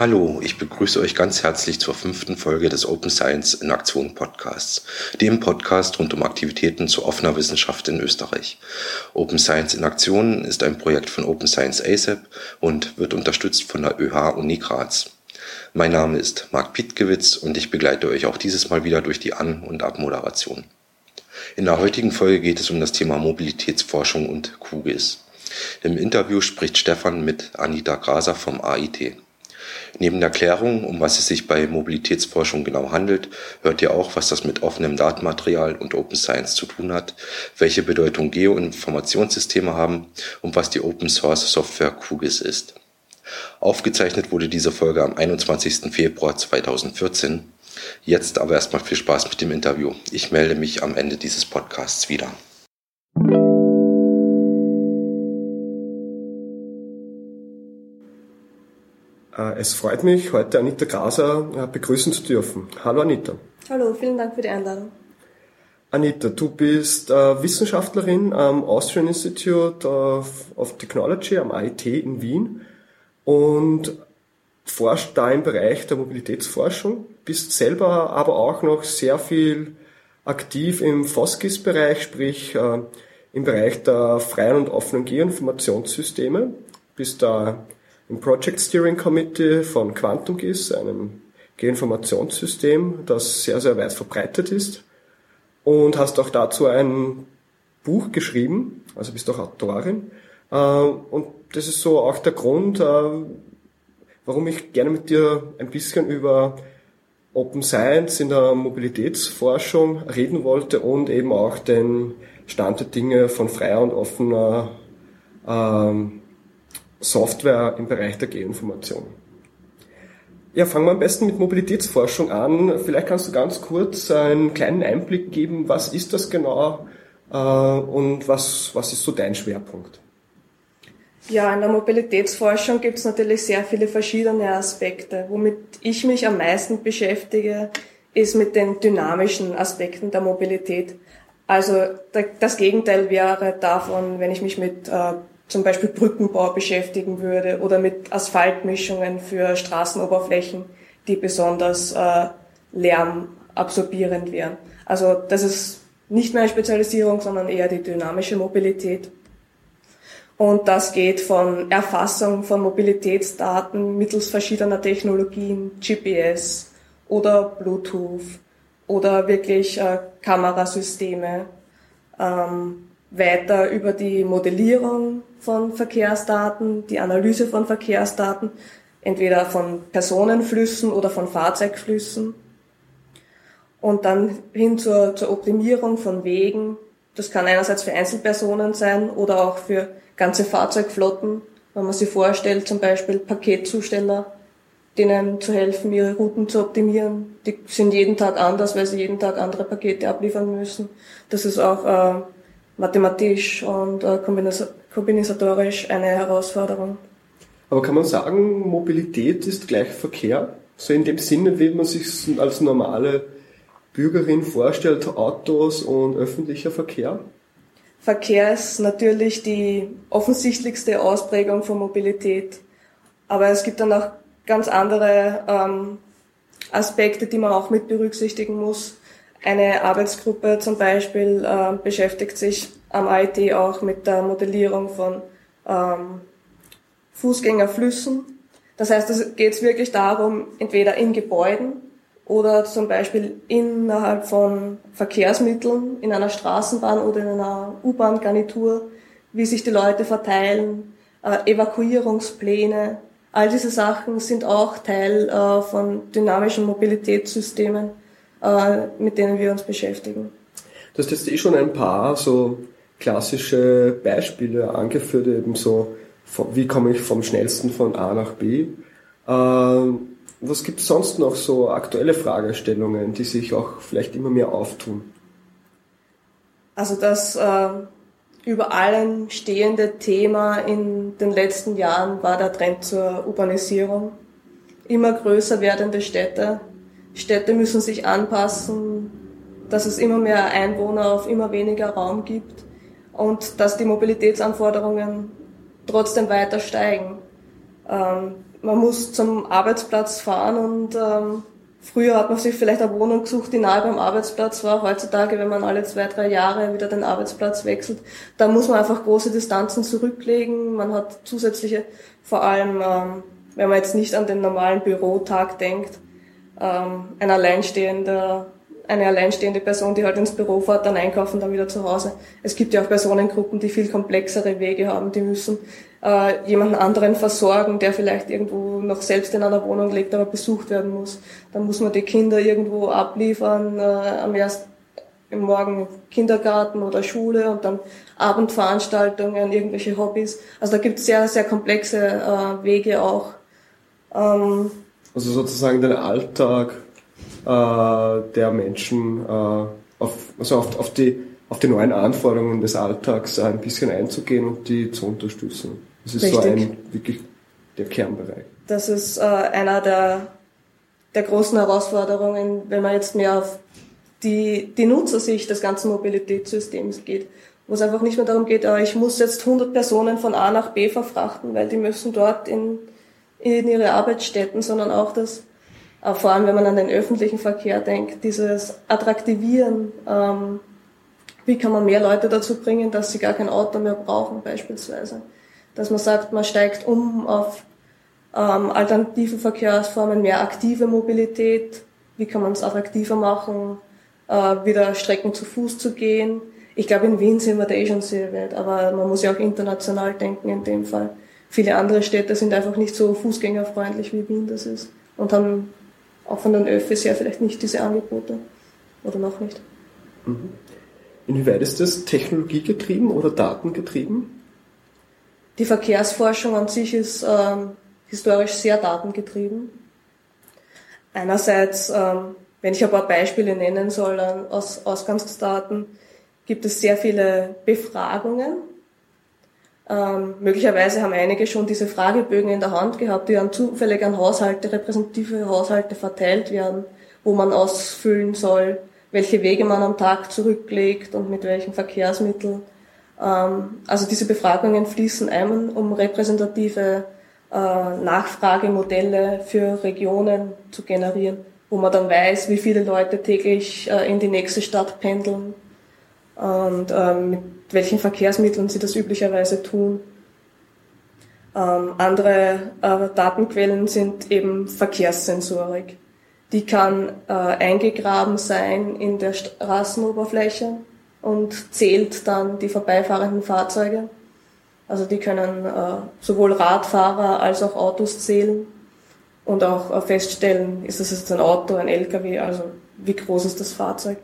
Hallo, ich begrüße euch ganz herzlich zur fünften Folge des Open Science in Aktion Podcasts, dem Podcast rund um Aktivitäten zu offener Wissenschaft in Österreich. Open Science in Aktion ist ein Projekt von Open Science ASAP und wird unterstützt von der ÖH Uni Graz. Mein Name ist Marc Pietgewitz und ich begleite euch auch dieses Mal wieder durch die An- und Abmoderation. In der heutigen Folge geht es um das Thema Mobilitätsforschung und QGIS. Im Interview spricht Stefan mit Anita Graser vom AIT. Neben der Klärung, um was es sich bei Mobilitätsforschung genau handelt, hört ihr auch, was das mit offenem Datenmaterial und Open Science zu tun hat, welche Bedeutung Geoinformationssysteme haben und was die Open Source Software QGIS ist. Aufgezeichnet wurde diese Folge am 21. Februar 2014. Jetzt aber erstmal viel Spaß mit dem Interview. Ich melde mich am Ende dieses Podcasts wieder. Es freut mich, heute Anita Graser äh, begrüßen zu dürfen. Hallo Anita. Hallo, vielen Dank für die Einladung. Anita, du bist äh, Wissenschaftlerin am Austrian Institute of, of, Technology am IT in Wien und forscht da im Bereich der Mobilitätsforschung, bist selber aber auch noch sehr viel aktiv im FOSGIS-Bereich, sprich äh, im Bereich der freien und offenen Geoinformationssysteme, bist da im Project Steering Committee von QuantumGIS, einem Geoinformationssystem, das sehr, sehr weit verbreitet ist. Und hast auch dazu ein Buch geschrieben, also bist auch Autorin. Äh, und das ist so auch der Grund, äh, warum ich gerne mit dir ein bisschen über Open Science in der Mobilitätsforschung reden wollte und eben auch den Stand der Dinge von freier und offener ähm, Software im Bereich der Geoinformation. Ja, fangen wir am besten mit Mobilitätsforschung an. Vielleicht kannst du ganz kurz einen kleinen Einblick geben, was ist das genau äh, und was, was ist so dein Schwerpunkt? Ja, in der Mobilitätsforschung gibt es natürlich sehr viele verschiedene Aspekte. Womit ich mich am meisten beschäftige, ist mit den dynamischen Aspekten der Mobilität. Also das Gegenteil wäre davon, wenn ich mich mit äh, zum Beispiel Brückenbau beschäftigen würde oder mit Asphaltmischungen für Straßenoberflächen, die besonders äh, lärmabsorbierend wären. Also das ist nicht meine Spezialisierung, sondern eher die dynamische Mobilität. Und das geht von Erfassung von Mobilitätsdaten mittels verschiedener Technologien, GPS oder Bluetooth oder wirklich äh, Kamerasysteme, ähm, weiter über die Modellierung von Verkehrsdaten, die Analyse von Verkehrsdaten, entweder von Personenflüssen oder von Fahrzeugflüssen. Und dann hin zur, zur Optimierung von Wegen. Das kann einerseits für Einzelpersonen sein oder auch für ganze Fahrzeugflotten, wenn man sich vorstellt, zum Beispiel Paketzusteller, denen zu helfen, ihre Routen zu optimieren. Die sind jeden Tag anders, weil sie jeden Tag andere Pakete abliefern müssen. Das ist auch äh, mathematisch und äh, kombinatorisch eine Herausforderung. Aber kann man sagen, Mobilität ist gleich Verkehr? So in dem Sinne, wie man sich als normale Bürgerin vorstellt, Autos und öffentlicher Verkehr? Verkehr ist natürlich die offensichtlichste Ausprägung von Mobilität. Aber es gibt dann auch ganz andere ähm, Aspekte, die man auch mit berücksichtigen muss. Eine Arbeitsgruppe zum Beispiel äh, beschäftigt sich am IT auch mit der Modellierung von ähm, Fußgängerflüssen. Das heißt, es geht wirklich darum, entweder in Gebäuden oder zum Beispiel innerhalb von Verkehrsmitteln, in einer Straßenbahn oder in einer U-Bahn-Garnitur, wie sich die Leute verteilen, äh, Evakuierungspläne. All diese Sachen sind auch Teil äh, von dynamischen Mobilitätssystemen äh, mit denen wir uns beschäftigen. Du hast jetzt eh schon ein paar so klassische Beispiele angeführt, eben so, wie komme ich vom schnellsten von A nach B. Ähm, was gibt es sonst noch so aktuelle Fragestellungen, die sich auch vielleicht immer mehr auftun? Also das äh, über allen stehende Thema in den letzten Jahren war der Trend zur Urbanisierung. Immer größer werdende Städte, Städte müssen sich anpassen, dass es immer mehr Einwohner auf immer weniger Raum gibt und dass die Mobilitätsanforderungen trotzdem weiter steigen. Ähm, man muss zum Arbeitsplatz fahren und ähm, früher hat man sich vielleicht eine Wohnung gesucht, die nahe beim Arbeitsplatz war. Heutzutage, wenn man alle zwei, drei Jahre wieder den Arbeitsplatz wechselt, da muss man einfach große Distanzen zurücklegen. Man hat zusätzliche, vor allem ähm, wenn man jetzt nicht an den normalen Bürotag denkt, ähm, ein alleinstehender eine alleinstehende Person, die halt ins Büro fährt, dann einkaufen, dann wieder zu Hause. Es gibt ja auch Personengruppen, die viel komplexere Wege haben, die müssen äh, jemanden anderen versorgen, der vielleicht irgendwo noch selbst in einer Wohnung lebt, aber besucht werden muss. Dann muss man die Kinder irgendwo abliefern, äh, am ersten Morgen Kindergarten oder Schule und dann Abendveranstaltungen, irgendwelche Hobbys. Also da gibt es sehr, sehr komplexe äh, Wege auch. Ähm, also sozusagen den Alltag der Menschen äh, auf, also auf, auf, die, auf die neuen Anforderungen des Alltags ein bisschen einzugehen und die zu unterstützen. Das ist Richtig. so ein wirklich der Kernbereich. Das ist äh, einer der, der großen Herausforderungen, wenn man jetzt mehr auf die, die Nutzersicht des ganzen Mobilitätssystems geht, wo es einfach nicht mehr darum geht, äh, ich muss jetzt 100 Personen von A nach B verfrachten, weil die müssen dort in, in ihre Arbeitsstätten, sondern auch das äh, vor allem wenn man an den öffentlichen Verkehr denkt, dieses Attraktivieren, ähm, wie kann man mehr Leute dazu bringen, dass sie gar kein Auto mehr brauchen beispielsweise. Dass man sagt, man steigt um auf ähm, alternative Verkehrsformen, mehr aktive Mobilität, wie kann man es attraktiver machen, äh, wieder Strecken zu Fuß zu gehen. Ich glaube, in Wien sind wir da eh schon sehr weit, aber man muss ja auch international denken in dem Fall. Viele andere Städte sind einfach nicht so fußgängerfreundlich wie Wien das ist und haben auch von den Öffis her vielleicht nicht diese Angebote oder noch nicht. Mhm. Inwieweit ist das technologiegetrieben oder datengetrieben? Die Verkehrsforschung an sich ist ähm, historisch sehr datengetrieben. Einerseits, ähm, wenn ich ein paar Beispiele nennen soll aus Ausgangsdaten, gibt es sehr viele Befragungen, ähm, möglicherweise haben einige schon diese Fragebögen in der Hand gehabt, die dann zufällig an Haushalte, repräsentative Haushalte verteilt werden, wo man ausfüllen soll, welche Wege man am Tag zurücklegt und mit welchen Verkehrsmitteln. Ähm, also diese Befragungen fließen ein, um repräsentative äh, Nachfragemodelle für Regionen zu generieren, wo man dann weiß, wie viele Leute täglich äh, in die nächste Stadt pendeln und ähm, welchen Verkehrsmitteln sie das üblicherweise tun. Ähm, andere äh, Datenquellen sind eben Verkehrssensorik. Die kann äh, eingegraben sein in der Straßenoberfläche und zählt dann die vorbeifahrenden Fahrzeuge. Also die können äh, sowohl Radfahrer als auch Autos zählen und auch äh, feststellen, ist das jetzt ein Auto, ein LKW, also wie groß ist das Fahrzeug.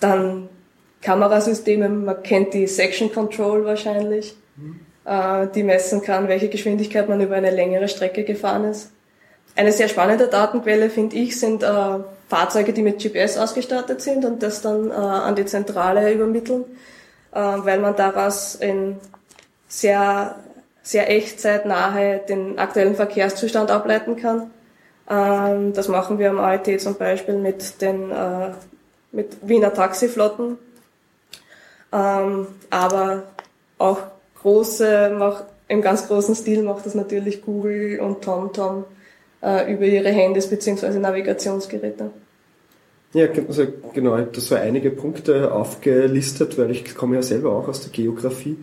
Dann Kamerasysteme, man kennt die Section Control wahrscheinlich, mhm. äh, die messen kann, welche Geschwindigkeit man über eine längere Strecke gefahren ist. Eine sehr spannende Datenquelle, finde ich, sind äh, Fahrzeuge, die mit GPS ausgestattet sind und das dann äh, an die Zentrale übermitteln, äh, weil man daraus in sehr, sehr echtzeitnahe den aktuellen Verkehrszustand ableiten kann. Ähm, das machen wir am ALT zum Beispiel mit den äh, mit Wiener Taxiflotten, ähm, aber auch große, macht, im ganz großen Stil macht das natürlich Google und TomTom äh, über ihre Handys bzw. Navigationsgeräte. Ja, also genau, ich habe da so einige Punkte aufgelistet, weil ich komme ja selber auch aus der Geografie,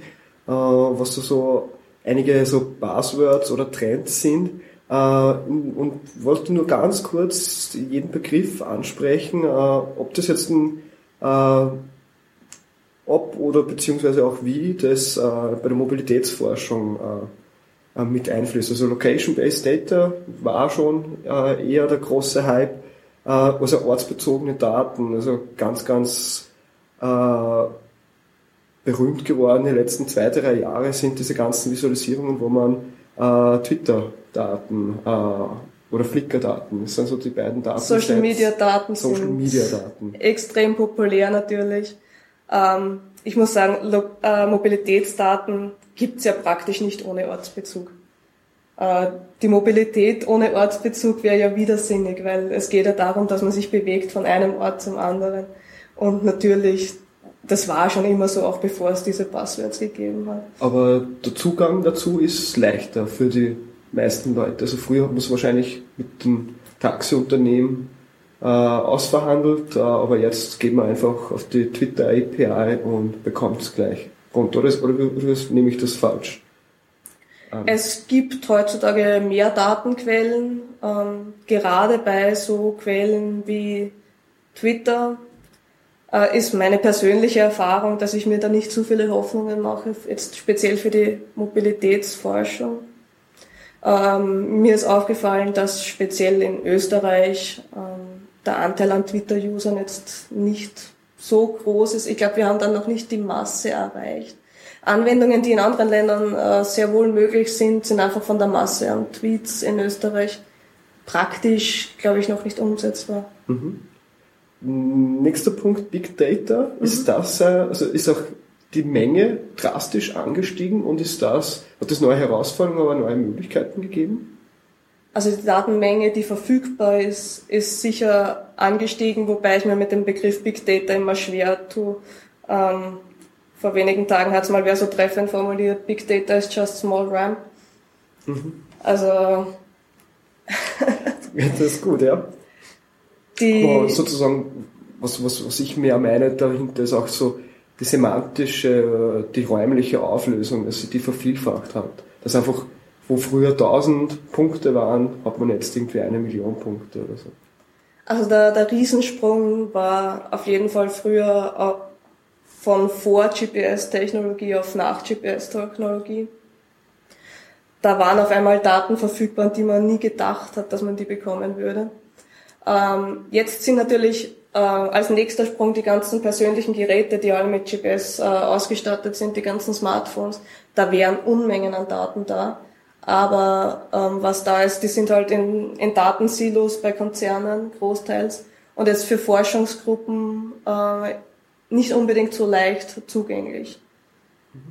äh, was so, so einige so Buzzwords oder Trends sind. Äh, und wollte nur ganz kurz jeden Begriff ansprechen, äh, ob das jetzt ein äh, ob oder beziehungsweise auch wie das äh, bei der Mobilitätsforschung äh, äh, mit einfließt. Also Location-Based Data war schon äh, eher der große Hype, äh, also ortsbezogene Daten, also ganz, ganz äh, berühmt geworden in den letzten zwei, drei Jahre sind diese ganzen Visualisierungen, wo man äh, Twitter-Daten äh, oder Flickr-Daten, das sind so die beiden Daten. Social Media Daten Social Media Daten. extrem populär natürlich. Ähm, ich muss sagen, Lo äh, Mobilitätsdaten gibt's ja praktisch nicht ohne Ortsbezug. Äh, die Mobilität ohne Ortsbezug wäre ja widersinnig, weil es geht ja darum, dass man sich bewegt von einem Ort zum anderen. Und natürlich, das war schon immer so, auch bevor es diese Passwords gegeben hat. Aber der Zugang dazu ist leichter für die meisten Leute. Also früher hat man es wahrscheinlich mit den Taxiunternehmen äh, ausverhandelt, äh, aber jetzt geht man einfach auf die Twitter API und bekommt es gleich runter. Oder, oder, oder nehme ich das falsch? Ähm. Es gibt heutzutage mehr Datenquellen, ähm, gerade bei so Quellen wie Twitter äh, ist meine persönliche Erfahrung, dass ich mir da nicht zu viele Hoffnungen mache, jetzt speziell für die Mobilitätsforschung. Ähm, mir ist aufgefallen, dass speziell in Österreich ähm, der Anteil an Twitter-Usern jetzt nicht so groß ist. Ich glaube, wir haben dann noch nicht die Masse erreicht. Anwendungen, die in anderen Ländern äh, sehr wohl möglich sind, sind einfach von der Masse an Tweets in Österreich praktisch, glaube ich, noch nicht umsetzbar. Mhm. Nächster Punkt, Big Data. Mhm. Ist das, äh, also ist auch die Menge drastisch angestiegen und ist das, hat das neue Herausforderungen, aber neue Möglichkeiten gegeben? Also die Datenmenge, die verfügbar ist, ist sicher angestiegen, wobei ich mir mit dem Begriff Big Data immer schwer tue. Ähm, vor wenigen Tagen hat es mal wer so treffend formuliert, Big Data is just small RAM. Mhm. Also. das ist gut, ja. Die Aber sozusagen, was, was, was ich mehr meine dahinter ist auch so die semantische, die räumliche Auflösung, dass sie die vervielfacht hat. Dass einfach, wo früher 1000 Punkte waren, hat man jetzt irgendwie eine Million Punkte oder so. Also der, der Riesensprung war auf jeden Fall früher von Vor-GPS-Technologie auf Nach-GPS-Technologie. Da waren auf einmal Daten verfügbar, die man nie gedacht hat, dass man die bekommen würde. Ähm, jetzt sind natürlich äh, als nächster Sprung die ganzen persönlichen Geräte, die alle mit GPS äh, ausgestattet sind, die ganzen Smartphones. Da wären Unmengen an Daten da. Aber ähm, was da ist, die sind halt in, in Datensilos bei Konzernen großteils. Und jetzt für Forschungsgruppen äh, nicht unbedingt so leicht zugänglich.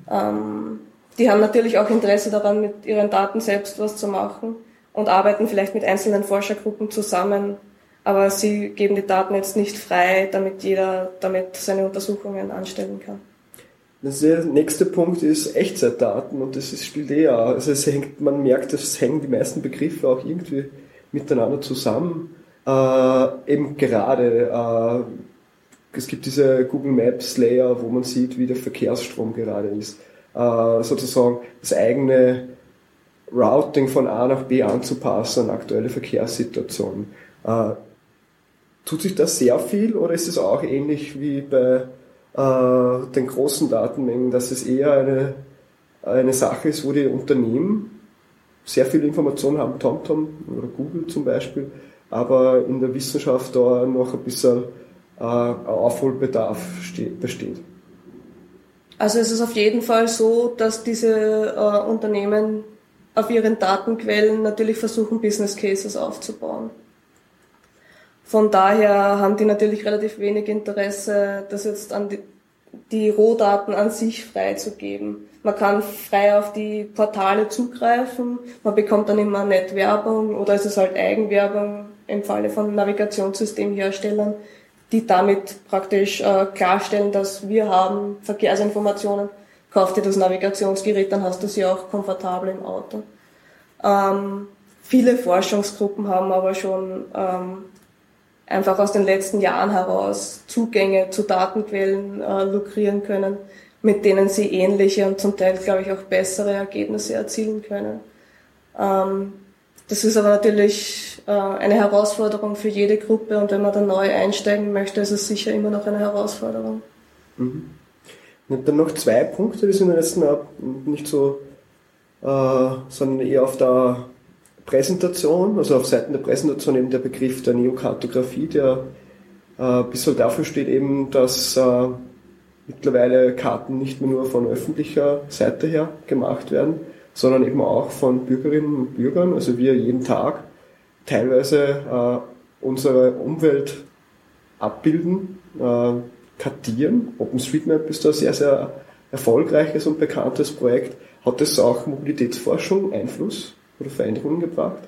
Ähm, die haben natürlich auch Interesse daran, mit ihren Daten selbst was zu machen und arbeiten vielleicht mit einzelnen Forschergruppen zusammen, aber sie geben die Daten jetzt nicht frei, damit jeder damit seine Untersuchungen anstellen kann. Der nächste Punkt ist Echtzeitdaten und das ist, spielt eh auch. Also es hängt, man merkt, es hängen die meisten Begriffe auch irgendwie miteinander zusammen. Äh, eben gerade äh, es gibt diese Google Maps Layer, wo man sieht, wie der Verkehrsstrom gerade ist. Äh, sozusagen das eigene Routing von A nach B anzupassen an aktuelle Verkehrssituationen. Äh, tut sich das sehr viel oder ist es auch ähnlich wie bei äh, den großen Datenmengen, dass es eher eine, eine Sache ist, wo die Unternehmen sehr viel Informationen haben, TomTom oder Google zum Beispiel, aber in der Wissenschaft da noch ein bisschen äh, Aufholbedarf besteht. Also es ist auf jeden Fall so, dass diese äh, Unternehmen auf ihren Datenquellen natürlich versuchen, Business Cases aufzubauen. Von daher haben die natürlich relativ wenig Interesse, das jetzt an die, die Rohdaten an sich freizugeben. Man kann frei auf die Portale zugreifen, man bekommt dann immer nett Werbung oder es ist halt Eigenwerbung im Falle von Navigationssystemherstellern, die damit praktisch äh, klarstellen, dass wir haben Verkehrsinformationen. Kauf dir das Navigationsgerät, dann hast du sie auch komfortabel im Auto. Ähm, viele Forschungsgruppen haben aber schon ähm, einfach aus den letzten Jahren heraus Zugänge zu Datenquellen äh, lukrieren können, mit denen sie ähnliche und zum Teil, glaube ich, auch bessere Ergebnisse erzielen können. Ähm, das ist aber natürlich äh, eine Herausforderung für jede Gruppe und wenn man dann neu einsteigen möchte, ist es sicher immer noch eine Herausforderung. Mhm. Und dann noch zwei Punkte, die sind jetzt nicht so, äh, sondern eher auf der Präsentation, also auf Seiten der Präsentation eben der Begriff der Neokartografie, der äh, ein bisschen dafür steht eben, dass äh, mittlerweile Karten nicht mehr nur von öffentlicher Seite her gemacht werden, sondern eben auch von Bürgerinnen und Bürgern, also wir jeden Tag teilweise äh, unsere Umwelt abbilden, äh, kartieren. OpenStreetMap ist da sehr, sehr erfolgreiches und bekanntes Projekt. Hat das auch Mobilitätsforschung Einfluss oder Veränderungen gebracht?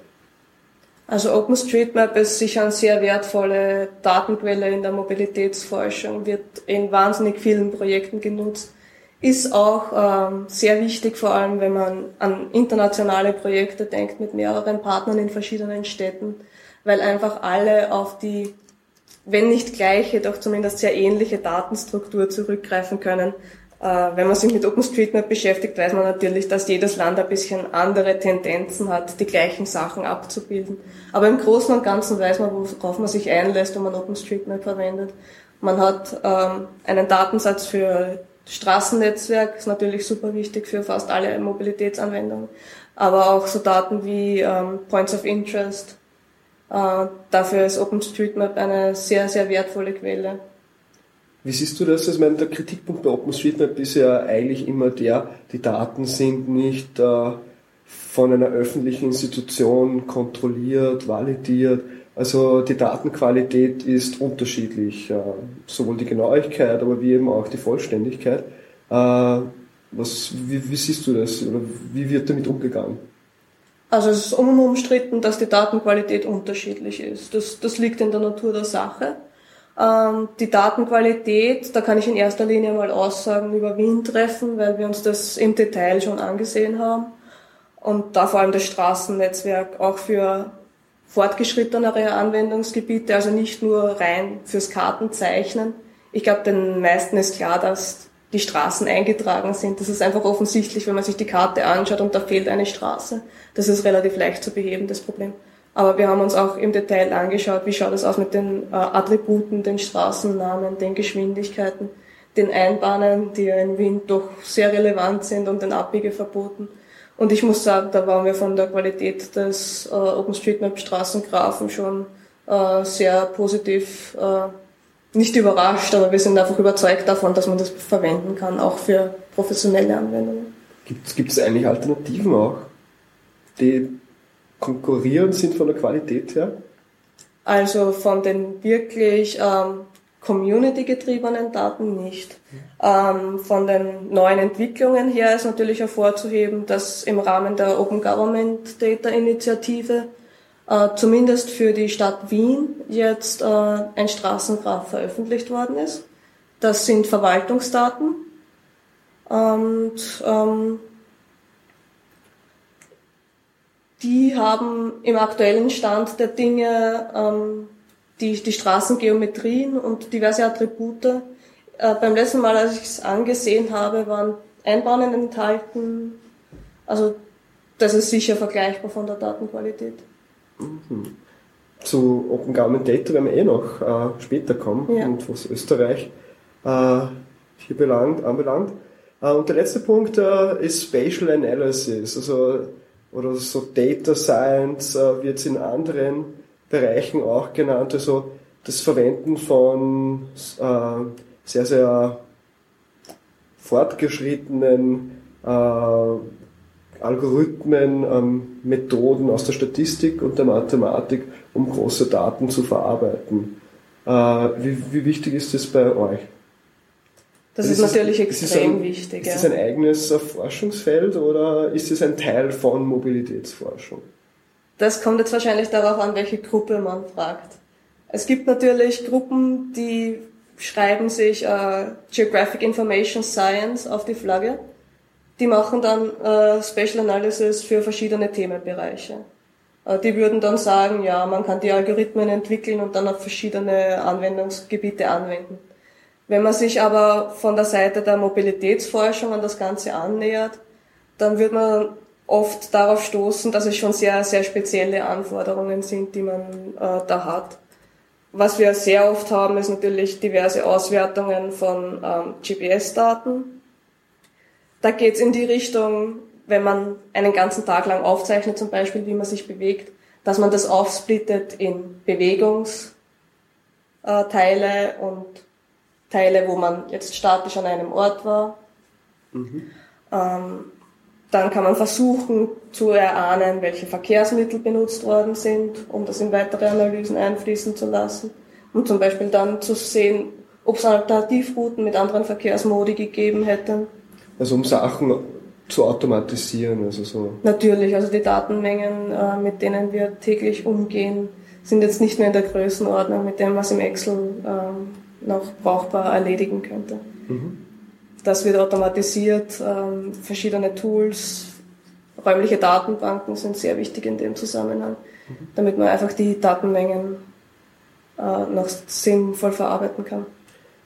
Also OpenStreetMap ist sicher eine sehr wertvolle Datenquelle in der Mobilitätsforschung, wird in wahnsinnig vielen Projekten genutzt ist auch ähm, sehr wichtig, vor allem wenn man an internationale Projekte denkt mit mehreren Partnern in verschiedenen Städten, weil einfach alle auf die, wenn nicht gleiche, doch zumindest sehr ähnliche Datenstruktur zurückgreifen können. Äh, wenn man sich mit OpenStreetMap beschäftigt, weiß man natürlich, dass jedes Land ein bisschen andere Tendenzen hat, die gleichen Sachen abzubilden. Aber im Großen und Ganzen weiß man, worauf man sich einlässt, wenn man OpenStreetMap verwendet. Man hat ähm, einen Datensatz für Straßennetzwerk, ist natürlich super wichtig für fast alle Mobilitätsanwendungen, aber auch so Daten wie ähm, Points of Interest. Äh, dafür ist OpenStreetMap eine sehr, sehr wertvolle Quelle. Wie siehst du das? Ich meine, der Kritikpunkt bei OpenStreetMap ist ja eigentlich immer der, die Daten sind nicht äh, von einer öffentlichen Institution kontrolliert, validiert. Also die Datenqualität ist unterschiedlich, äh, sowohl die Genauigkeit, aber wie eben auch die Vollständigkeit. Äh, was, wie, wie siehst du das oder wie wird damit umgegangen? Also es ist unumstritten, dass die Datenqualität unterschiedlich ist. Das, das liegt in der Natur der Sache. Ähm, die Datenqualität, da kann ich in erster Linie mal Aussagen über Wien treffen, weil wir uns das im Detail schon angesehen haben. Und da vor allem das Straßennetzwerk auch für fortgeschrittenere Anwendungsgebiete, also nicht nur rein fürs Kartenzeichnen. Ich glaube, den meisten ist klar, dass die Straßen eingetragen sind. Das ist einfach offensichtlich, wenn man sich die Karte anschaut und da fehlt eine Straße. Das ist relativ leicht zu beheben, das Problem. Aber wir haben uns auch im Detail angeschaut, wie schaut es aus mit den äh, Attributen, den Straßennamen, den Geschwindigkeiten, den Einbahnen, die ja in Wien doch sehr relevant sind und den Abbiegeverboten. Und ich muss sagen, da waren wir von der Qualität des äh, OpenStreetMap Straßengrafen schon äh, sehr positiv, äh, nicht überrascht, aber wir sind einfach überzeugt davon, dass man das verwenden kann, auch für professionelle Anwendungen. Gibt es eigentlich Alternativen auch, die konkurrierend sind von der Qualität her? Also von den wirklich ähm, community-getriebenen Daten nicht. Ähm, von den neuen Entwicklungen her ist natürlich hervorzuheben, dass im Rahmen der Open Government Data Initiative äh, zumindest für die Stadt Wien jetzt äh, ein Straßengraph veröffentlicht worden ist. Das sind Verwaltungsdaten und ähm, die haben im aktuellen Stand der Dinge ähm, die, die Straßengeometrien und diverse Attribute. Äh, beim letzten Mal, als ich es angesehen habe, waren Einbahnen enthalten. Also das ist sicher vergleichbar von der Datenqualität. Mhm. Zu Open Government Data werden wir eh noch äh, später kommen ja. und was Österreich äh, hier belangt, anbelangt. Äh, und der letzte Punkt äh, ist Spatial Analysis, also oder so Data Science äh, wird es in anderen Bereichen auch genannt, also das Verwenden von äh, sehr, sehr fortgeschrittenen äh, Algorithmen, ähm, Methoden aus der Statistik und der Mathematik, um große Daten zu verarbeiten. Äh, wie, wie wichtig ist das bei euch? Das ist, ist natürlich es, extrem ein, wichtig. Ist das ein eigenes Forschungsfeld oder ist es ein Teil von Mobilitätsforschung? Das kommt jetzt wahrscheinlich darauf an, welche Gruppe man fragt. Es gibt natürlich Gruppen, die schreiben sich äh, Geographic Information Science auf die Flagge. Die machen dann äh, Special Analysis für verschiedene Themenbereiche. Äh, die würden dann sagen, ja, man kann die Algorithmen entwickeln und dann auf verschiedene Anwendungsgebiete anwenden. Wenn man sich aber von der Seite der Mobilitätsforschung an das Ganze annähert, dann wird man oft darauf stoßen, dass es schon sehr, sehr spezielle Anforderungen sind, die man äh, da hat. Was wir sehr oft haben, ist natürlich diverse Auswertungen von ähm, GPS-Daten. Da geht es in die Richtung, wenn man einen ganzen Tag lang aufzeichnet, zum Beispiel, wie man sich bewegt, dass man das aufsplittet in Bewegungsteile und Teile, wo man jetzt statisch an einem Ort war. Mhm. Ähm, dann kann man versuchen zu erahnen, welche Verkehrsmittel benutzt worden sind, um das in weitere Analysen einfließen zu lassen. Und zum Beispiel dann zu sehen, ob es Alternativrouten mit anderen Verkehrsmodi gegeben hätte. Also um Sachen zu automatisieren, also so. Natürlich, also die Datenmengen, äh, mit denen wir täglich umgehen, sind jetzt nicht mehr in der Größenordnung mit dem, was im Excel ähm, noch brauchbar erledigen könnte. Mhm. das wird automatisiert, ähm, verschiedene Tools, räumliche Datenbanken sind sehr wichtig in dem Zusammenhang, mhm. damit man einfach die Datenmengen äh, noch sinnvoll verarbeiten kann.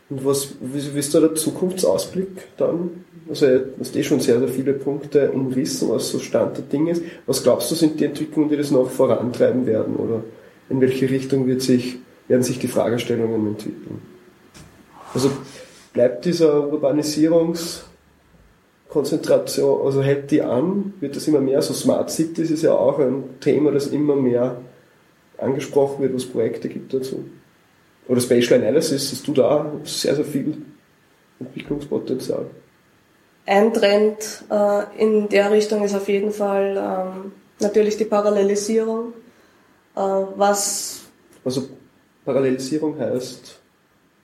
Und was, wie, wie ist da der Zukunftsausblick dann? Also, du hast eh schon sehr, sehr viele Punkte umrissen, was so Stand der Dinge ist. Was glaubst du, sind die Entwicklungen, die das noch vorantreiben werden? Oder in welche Richtung wird sich, werden sich die Fragestellungen entwickeln? Also, bleibt dieser Urbanisierungskonzentration, also hält die an? Wird das immer mehr? So Smart Cities ist ja auch ein Thema, das immer mehr angesprochen wird, was Projekte gibt dazu. Oder Spatial Analysis, siehst du da sehr, sehr viel Entwicklungspotenzial? Ein Trend äh, in der Richtung ist auf jeden Fall ähm, natürlich die Parallelisierung, äh, was also Parallelisierung heißt,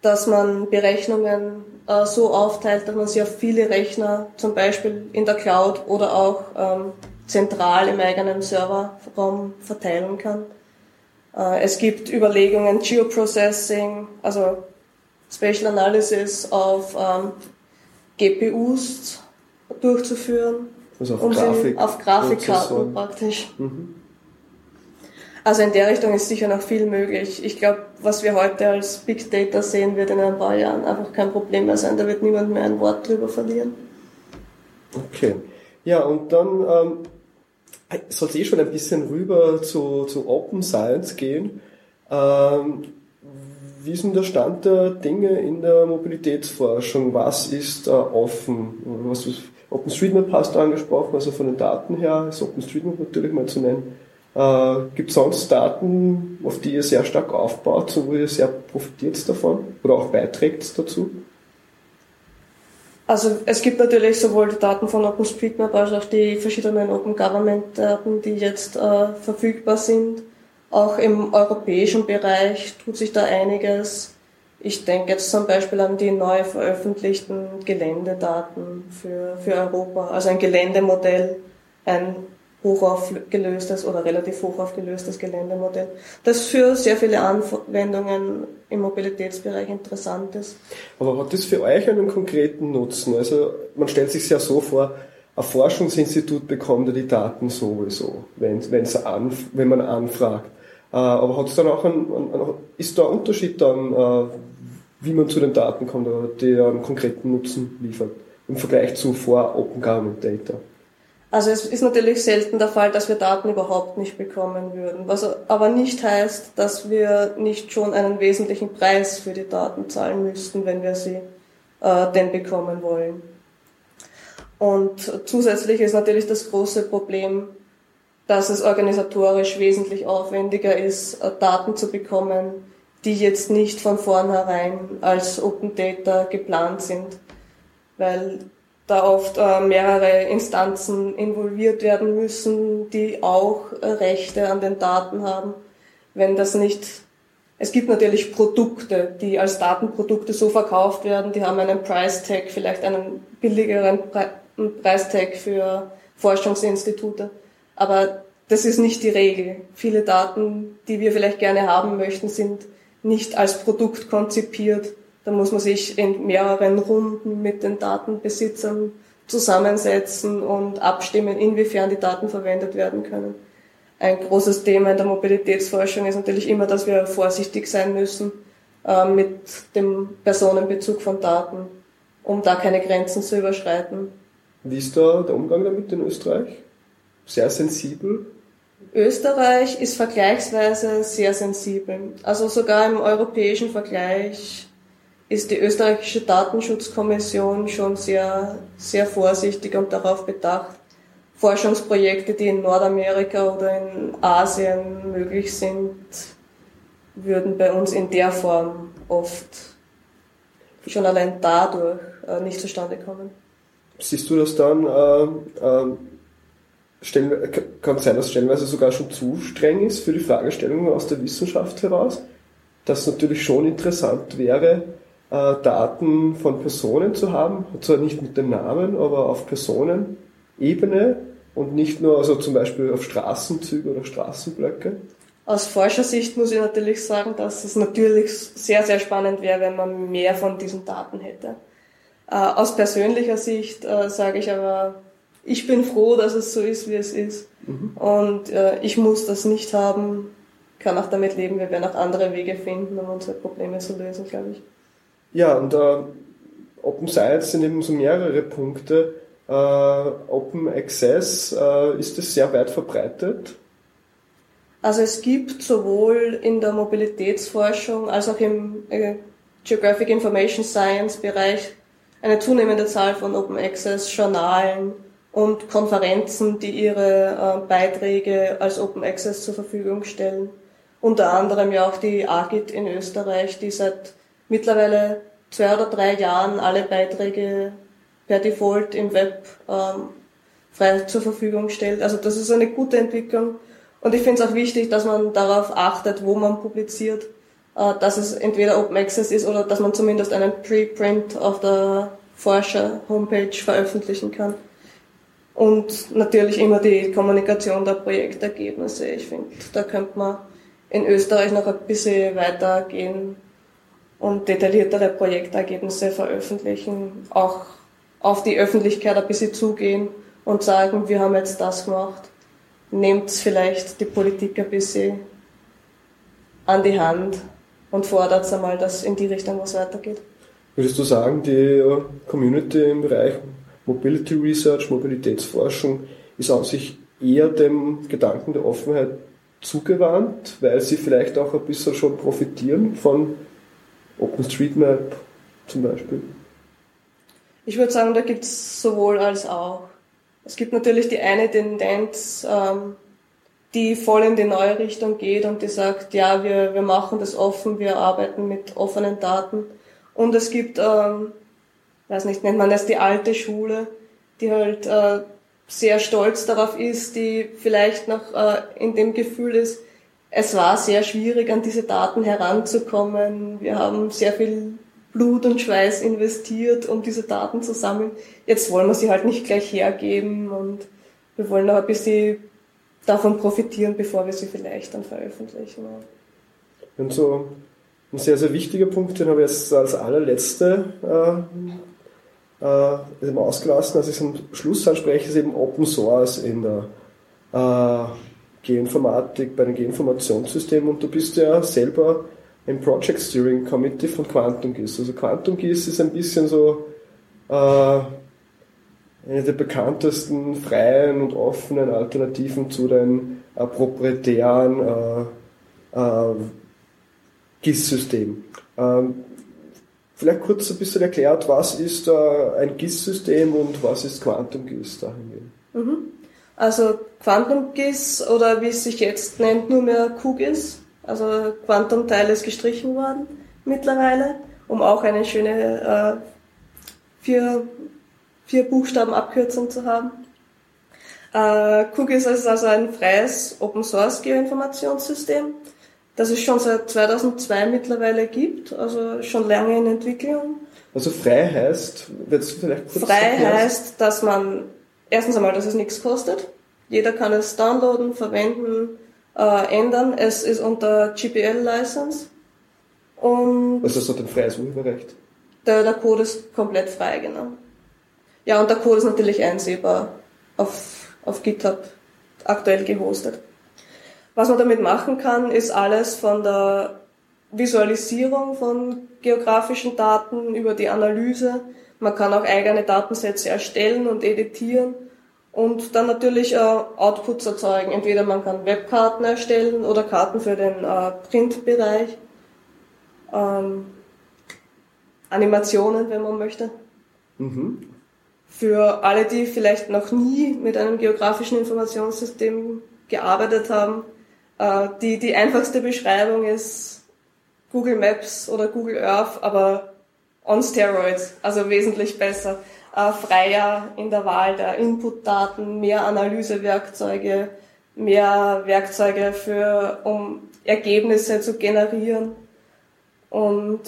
dass man Berechnungen äh, so aufteilt, dass man sie auf viele Rechner, zum Beispiel in der Cloud oder auch ähm, zentral im eigenen Serverraum verteilen kann. Äh, es gibt Überlegungen, Geoprocessing, also Spatial Analysis auf ähm, GPUs durchzuführen. Also auf, um Grafik auf Grafikkarten praktisch. Mhm. Also in der Richtung ist sicher noch viel möglich. Ich glaube, was wir heute als Big Data sehen, wird in ein paar Jahren einfach kein Problem mehr sein. Da wird niemand mehr ein Wort drüber verlieren. Okay. Ja, und dann ähm, soll es eh schon ein bisschen rüber zu, zu Open Science gehen. Ähm, wie ist denn der Stand der Dinge in der Mobilitätsforschung? Was ist da offen? Was ist, OpenStreetMap hast du angesprochen, also von den Daten her ist OpenStreetMap natürlich mal zu nennen. Äh, Gibt es sonst Daten, auf die ihr sehr stark aufbaut, wo ihr sehr profitiert davon oder auch beiträgt dazu? Also es gibt natürlich sowohl die Daten von OpenStreetMap als auch die verschiedenen Open Government Daten, die jetzt äh, verfügbar sind. Auch im europäischen Bereich tut sich da einiges. Ich denke jetzt zum Beispiel an die neu veröffentlichten Geländedaten für, für Europa, also ein Geländemodell, ein hochaufgelöstes oder relativ hochaufgelöstes Geländemodell, das für sehr viele Anwendungen im Mobilitätsbereich interessant ist. Aber hat das für euch einen konkreten Nutzen? Also man stellt sich ja so vor, ein Forschungsinstitut bekommt ja die Daten sowieso, wenn, wenn's an, wenn man anfragt. Äh, aber hat es dann auch ein, ist da ein Unterschied dann, äh, wie man zu den Daten kommt der einen konkreten Nutzen liefert im Vergleich zu vor Open Government Data? Also es ist natürlich selten der Fall, dass wir Daten überhaupt nicht bekommen würden, was aber nicht heißt, dass wir nicht schon einen wesentlichen Preis für die Daten zahlen müssten, wenn wir sie äh, denn bekommen wollen. Und zusätzlich ist natürlich das große Problem, dass es organisatorisch wesentlich aufwendiger ist, äh, Daten zu bekommen, die jetzt nicht von vornherein als Open Data geplant sind, weil da oft äh, mehrere Instanzen involviert werden müssen, die auch äh, Rechte an den Daten haben. Wenn das nicht, es gibt natürlich Produkte, die als Datenprodukte so verkauft werden, die haben einen Price Tag, vielleicht einen billigeren Pre Price Tag für Forschungsinstitute. Aber das ist nicht die Regel. Viele Daten, die wir vielleicht gerne haben möchten, sind nicht als Produkt konzipiert da muss man sich in mehreren Runden mit den Datenbesitzern zusammensetzen und abstimmen, inwiefern die Daten verwendet werden können. Ein großes Thema in der Mobilitätsforschung ist natürlich immer, dass wir vorsichtig sein müssen äh, mit dem Personenbezug von Daten, um da keine Grenzen zu überschreiten. Wie ist da der Umgang damit in Österreich? Sehr sensibel? Österreich ist vergleichsweise sehr sensibel. Also sogar im europäischen Vergleich ist die österreichische Datenschutzkommission schon sehr, sehr vorsichtig und darauf bedacht, Forschungsprojekte, die in Nordamerika oder in Asien möglich sind, würden bei uns in der Form oft schon allein dadurch äh, nicht zustande kommen. Siehst du das dann, äh, äh, kann sein, dass stellenweise sogar schon zu streng ist für die Fragestellungen aus der Wissenschaft heraus? Dass natürlich schon interessant wäre, äh, Daten von Personen zu haben, zwar nicht mit dem Namen, aber auf Personenebene und nicht nur also zum Beispiel auf Straßenzüge oder Straßenblöcke? Aus Forschersicht muss ich natürlich sagen, dass es natürlich sehr, sehr spannend wäre, wenn man mehr von diesen Daten hätte. Äh, aus persönlicher Sicht äh, sage ich aber, ich bin froh, dass es so ist, wie es ist. Mhm. Und äh, ich muss das nicht haben, kann auch damit leben, wir werden auch andere Wege finden, um unsere Probleme zu lösen, glaube ich. Ja, und äh, Open Science sind eben so mehrere Punkte. Äh, Open Access, äh, ist das sehr weit verbreitet? Also es gibt sowohl in der Mobilitätsforschung als auch im äh, Geographic Information Science Bereich eine zunehmende Zahl von Open Access Journalen und Konferenzen, die ihre äh, Beiträge als Open Access zur Verfügung stellen. Unter anderem ja auch die AGIT in Österreich, die seit mittlerweile zwei oder drei Jahren alle Beiträge per Default im Web ähm, frei zur Verfügung stellt. Also das ist eine gute Entwicklung. Und ich finde es auch wichtig, dass man darauf achtet, wo man publiziert, äh, dass es entweder Open Access ist oder dass man zumindest einen Preprint auf der Forscher-Homepage veröffentlichen kann. Und natürlich immer die Kommunikation der Projektergebnisse. Ich finde, da könnte man in Österreich noch ein bisschen weitergehen und detailliertere Projektergebnisse veröffentlichen, auch auf die Öffentlichkeit ein bisschen zugehen und sagen, wir haben jetzt das gemacht. Nehmt vielleicht die Politik ein bisschen an die Hand und fordert einmal, dass in die Richtung was weitergeht. Würdest du sagen, die Community im Bereich Mobility Research, Mobilitätsforschung ist an sich eher dem Gedanken der Offenheit zugewandt, weil sie vielleicht auch ein bisschen schon profitieren von OpenStreetMap zum Beispiel? Ich würde sagen, da gibt es sowohl als auch. Es gibt natürlich die eine Tendenz, ähm, die voll in die neue Richtung geht und die sagt, ja, wir, wir machen das offen, wir arbeiten mit offenen Daten. Und es gibt, ähm, weiß nicht, nennt man es die alte Schule, die halt äh, sehr stolz darauf ist, die vielleicht noch äh, in dem Gefühl ist, es war sehr schwierig, an diese Daten heranzukommen. Wir haben sehr viel Blut und Schweiß investiert, um diese Daten zu sammeln. Jetzt wollen wir sie halt nicht gleich hergeben und wir wollen noch ein bisschen davon profitieren, bevor wir sie vielleicht dann veröffentlichen. Und so ein sehr, sehr wichtiger Punkt, den habe ich jetzt als allerletzte äh, äh, ausgelassen, als ich am Schluss anspreche, ist eben Open Source in der äh, Geoinformatik, bei den Geoinformationssystemen und du bist ja selber im Project Steering Committee von QuantumGIS. Also QuantumGIS ist ein bisschen so äh, eine der bekanntesten freien und offenen Alternativen zu den äh, proprietären äh, äh, GIS-System. Ähm, vielleicht kurz ein bisschen erklärt, was ist äh, ein GIS-System und was ist QuantumGIS dahingehend? Mhm. Also Quantum-GIS oder wie es sich jetzt nennt, nur mehr QGIS. Also Quantum-Teil ist gestrichen worden mittlerweile, um auch eine schöne äh, vier, vier Buchstaben Abkürzung zu haben. Äh, QGIS ist also ein freies Open Source Geoinformationssystem, das es schon seit 2002 mittlerweile gibt, also schon lange in Entwicklung. Also frei heißt, willst du vielleicht kurz Frei heißt, dass man erstens einmal, dass es nichts kostet. Jeder kann es downloaden, verwenden, äh, ändern. Es ist unter GPL-License. Und also so ein freies Urheberrecht? Der, der Code ist komplett frei, genau. Ja, und der Code ist natürlich einsehbar auf, auf GitHub aktuell gehostet. Was man damit machen kann, ist alles von der Visualisierung von geografischen Daten über die Analyse. Man kann auch eigene Datensätze erstellen und editieren und dann natürlich äh, Outputs erzeugen. Entweder man kann Webkarten erstellen oder Karten für den äh, Printbereich, ähm, Animationen, wenn man möchte. Mhm. Für alle, die vielleicht noch nie mit einem geografischen Informationssystem gearbeitet haben, äh, die, die einfachste Beschreibung ist Google Maps oder Google Earth, aber on steroids, also wesentlich besser äh, freier in der Wahl der Inputdaten, mehr Analysewerkzeuge, mehr Werkzeuge für, um Ergebnisse zu generieren. Und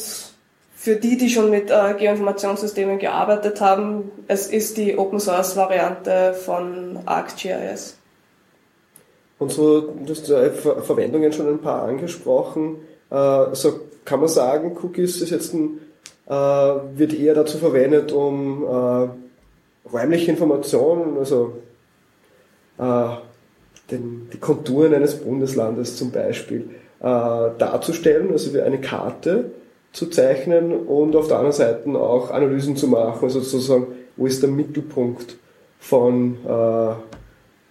für die, die schon mit äh, Geoinformationssystemen gearbeitet haben, es ist die Open Source Variante von ArcGIS. Und so, du hast ja Ver Verwendungen schon ein paar angesprochen. Äh, so kann man sagen, Cookies ist jetzt ein wird eher dazu verwendet, um äh, räumliche Informationen, also äh, den, die Konturen eines Bundeslandes zum Beispiel, äh, darzustellen, also wie eine Karte zu zeichnen und auf der anderen Seite auch Analysen zu machen, also sozusagen, wo ist der Mittelpunkt von äh, äh,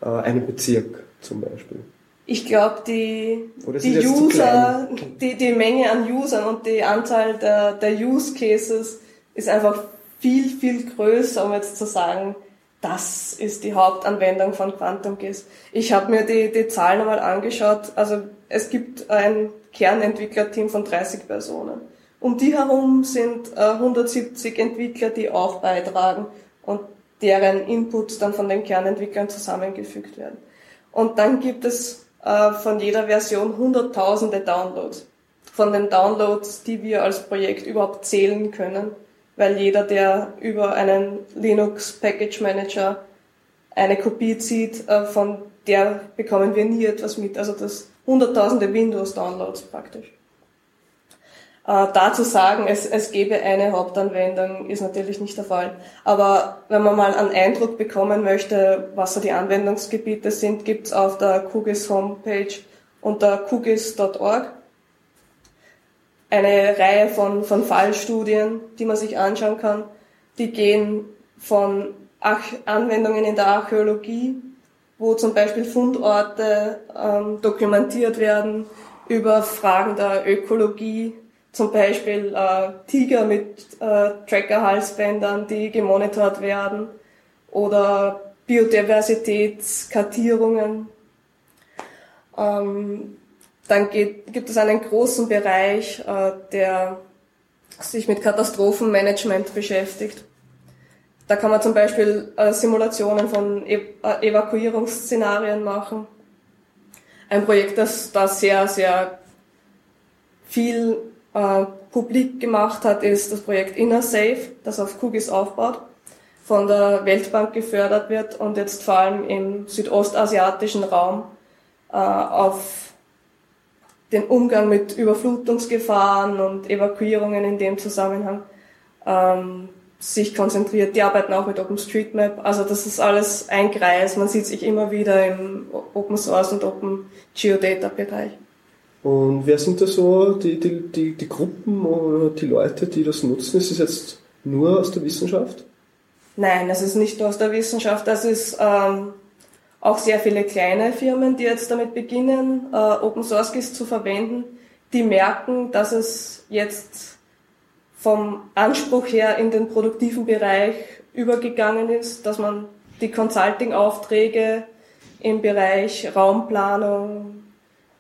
einem Bezirk zum Beispiel. Ich glaube, die, die User, die, die Menge an Usern und die Anzahl der, der Use Cases ist einfach viel, viel größer, um jetzt zu sagen, das ist die Hauptanwendung von Quantum GIS. Ich habe mir die, die Zahlen einmal angeschaut. Also es gibt ein Kernentwicklerteam von 30 Personen. Um die herum sind äh, 170 Entwickler, die auch beitragen und deren Inputs dann von den Kernentwicklern zusammengefügt werden. Und dann gibt es äh, von jeder Version hunderttausende Downloads. Von den Downloads, die wir als Projekt überhaupt zählen können, weil jeder, der über einen Linux Package Manager eine Kopie zieht, äh, von der bekommen wir nie etwas mit. Also das hunderttausende Windows Downloads praktisch. Äh, dazu sagen, es, es gäbe eine Hauptanwendung, ist natürlich nicht der Fall. Aber wenn man mal einen Eindruck bekommen möchte, was so die Anwendungsgebiete sind, gibt's auf der QGIS Homepage unter qgis.org eine Reihe von, von Fallstudien, die man sich anschauen kann. Die gehen von Arch Anwendungen in der Archäologie, wo zum Beispiel Fundorte ähm, dokumentiert werden, über Fragen der Ökologie, zum Beispiel äh, Tiger mit äh, Tracker-Halsbändern, die gemonitort werden oder Biodiversitätskartierungen. Ähm, dann geht, gibt es einen großen Bereich, äh, der sich mit Katastrophenmanagement beschäftigt. Da kann man zum Beispiel äh, Simulationen von e äh, Evakuierungsszenarien machen. Ein Projekt, das da sehr, sehr viel äh, publik gemacht hat, ist das Projekt Inner Safe, das auf QGIS aufbaut, von der Weltbank gefördert wird und jetzt vor allem im südostasiatischen Raum äh, auf den Umgang mit Überflutungsgefahren und Evakuierungen in dem Zusammenhang ähm, sich konzentriert. Die arbeiten auch mit OpenStreetMap. Also das ist alles ein Kreis. Man sieht sich immer wieder im Open Source und Open Geodata Bereich. Und wer sind da so die, die, die, die Gruppen oder die Leute, die das nutzen? Ist es jetzt nur aus der Wissenschaft? Nein, es ist nicht nur aus der Wissenschaft. Das ist ähm, auch sehr viele kleine Firmen, die jetzt damit beginnen, äh, Open Source GIS zu verwenden, die merken, dass es jetzt vom Anspruch her in den produktiven Bereich übergegangen ist, dass man die Consulting-Aufträge im Bereich Raumplanung,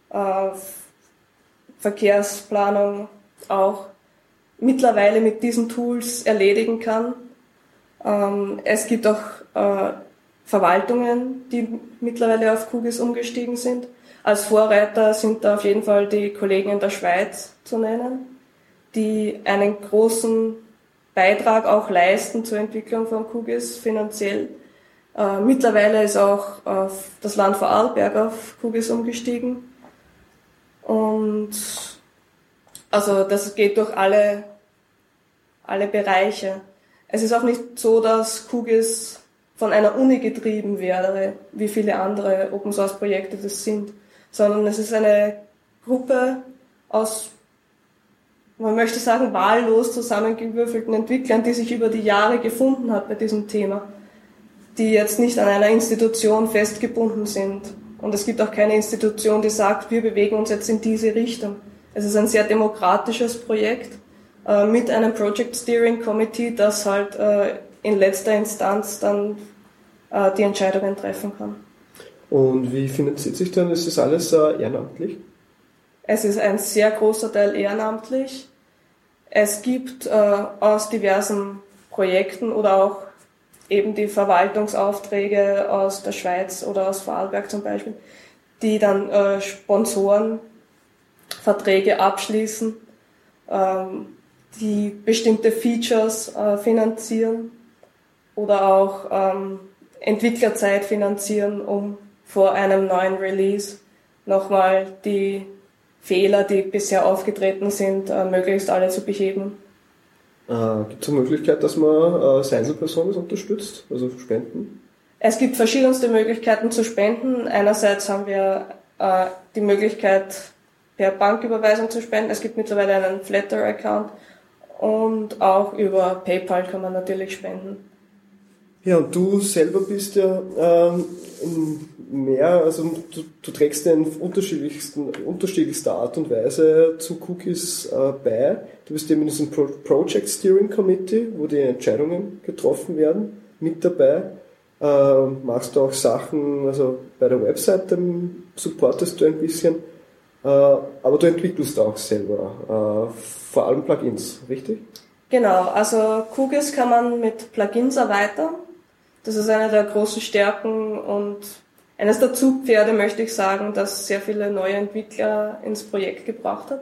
äh, Verkehrsplanung auch mittlerweile mit diesen Tools erledigen kann. Ähm, es gibt auch äh, Verwaltungen, die mittlerweile auf QGIS umgestiegen sind. Als Vorreiter sind da auf jeden Fall die Kollegen in der Schweiz zu nennen, die einen großen Beitrag auch leisten zur Entwicklung von QGIS finanziell. Äh, mittlerweile ist auch äh, das Land Vorarlberg auf QGIS umgestiegen. Und also das geht durch alle, alle Bereiche. Es ist auch nicht so, dass QGIS von einer Uni getrieben wäre, wie viele andere Open Source Projekte das sind, sondern es ist eine Gruppe aus, man möchte sagen, wahllos zusammengewürfelten Entwicklern, die sich über die Jahre gefunden hat bei diesem Thema, die jetzt nicht an einer Institution festgebunden sind, und es gibt auch keine Institution, die sagt, wir bewegen uns jetzt in diese Richtung. Es ist ein sehr demokratisches Projekt äh, mit einem Project Steering Committee, das halt äh, in letzter Instanz dann äh, die Entscheidungen treffen kann. Und wie finanziert sich dann? Ist das alles äh, ehrenamtlich? Es ist ein sehr großer Teil ehrenamtlich. Es gibt äh, aus diversen Projekten oder auch eben die Verwaltungsaufträge aus der Schweiz oder aus Vorarlberg zum Beispiel, die dann äh, Sponsorenverträge abschließen, ähm, die bestimmte Features äh, finanzieren oder auch ähm, Entwicklerzeit finanzieren, um vor einem neuen Release nochmal die Fehler, die bisher aufgetreten sind, äh, möglichst alle zu beheben. Äh, Gibt es eine Möglichkeit, dass man äh, als Einzelperson unterstützt, also Spenden? Es gibt verschiedenste Möglichkeiten zu spenden. Einerseits haben wir äh, die Möglichkeit, per Banküberweisung zu spenden. Es gibt mittlerweile einen Flatter-Account und auch über PayPal kann man natürlich spenden. Ja, und du selber bist ja ähm, mehr, also du, du trägst in unterschiedlichsten, unterschiedlichster Art und Weise zu Cookies äh, bei. Du bist eben in diesem Pro Project Steering Committee, wo die Entscheidungen getroffen werden, mit dabei. Äh, machst du auch Sachen, also bei der Website supportest du ein bisschen, äh, aber du entwickelst auch selber, äh, vor allem Plugins, richtig? Genau, also Cookies kann man mit Plugins erweitern. Das ist eine der großen Stärken und eines der Zugpferde möchte ich sagen, dass sehr viele neue Entwickler ins Projekt gebracht hat,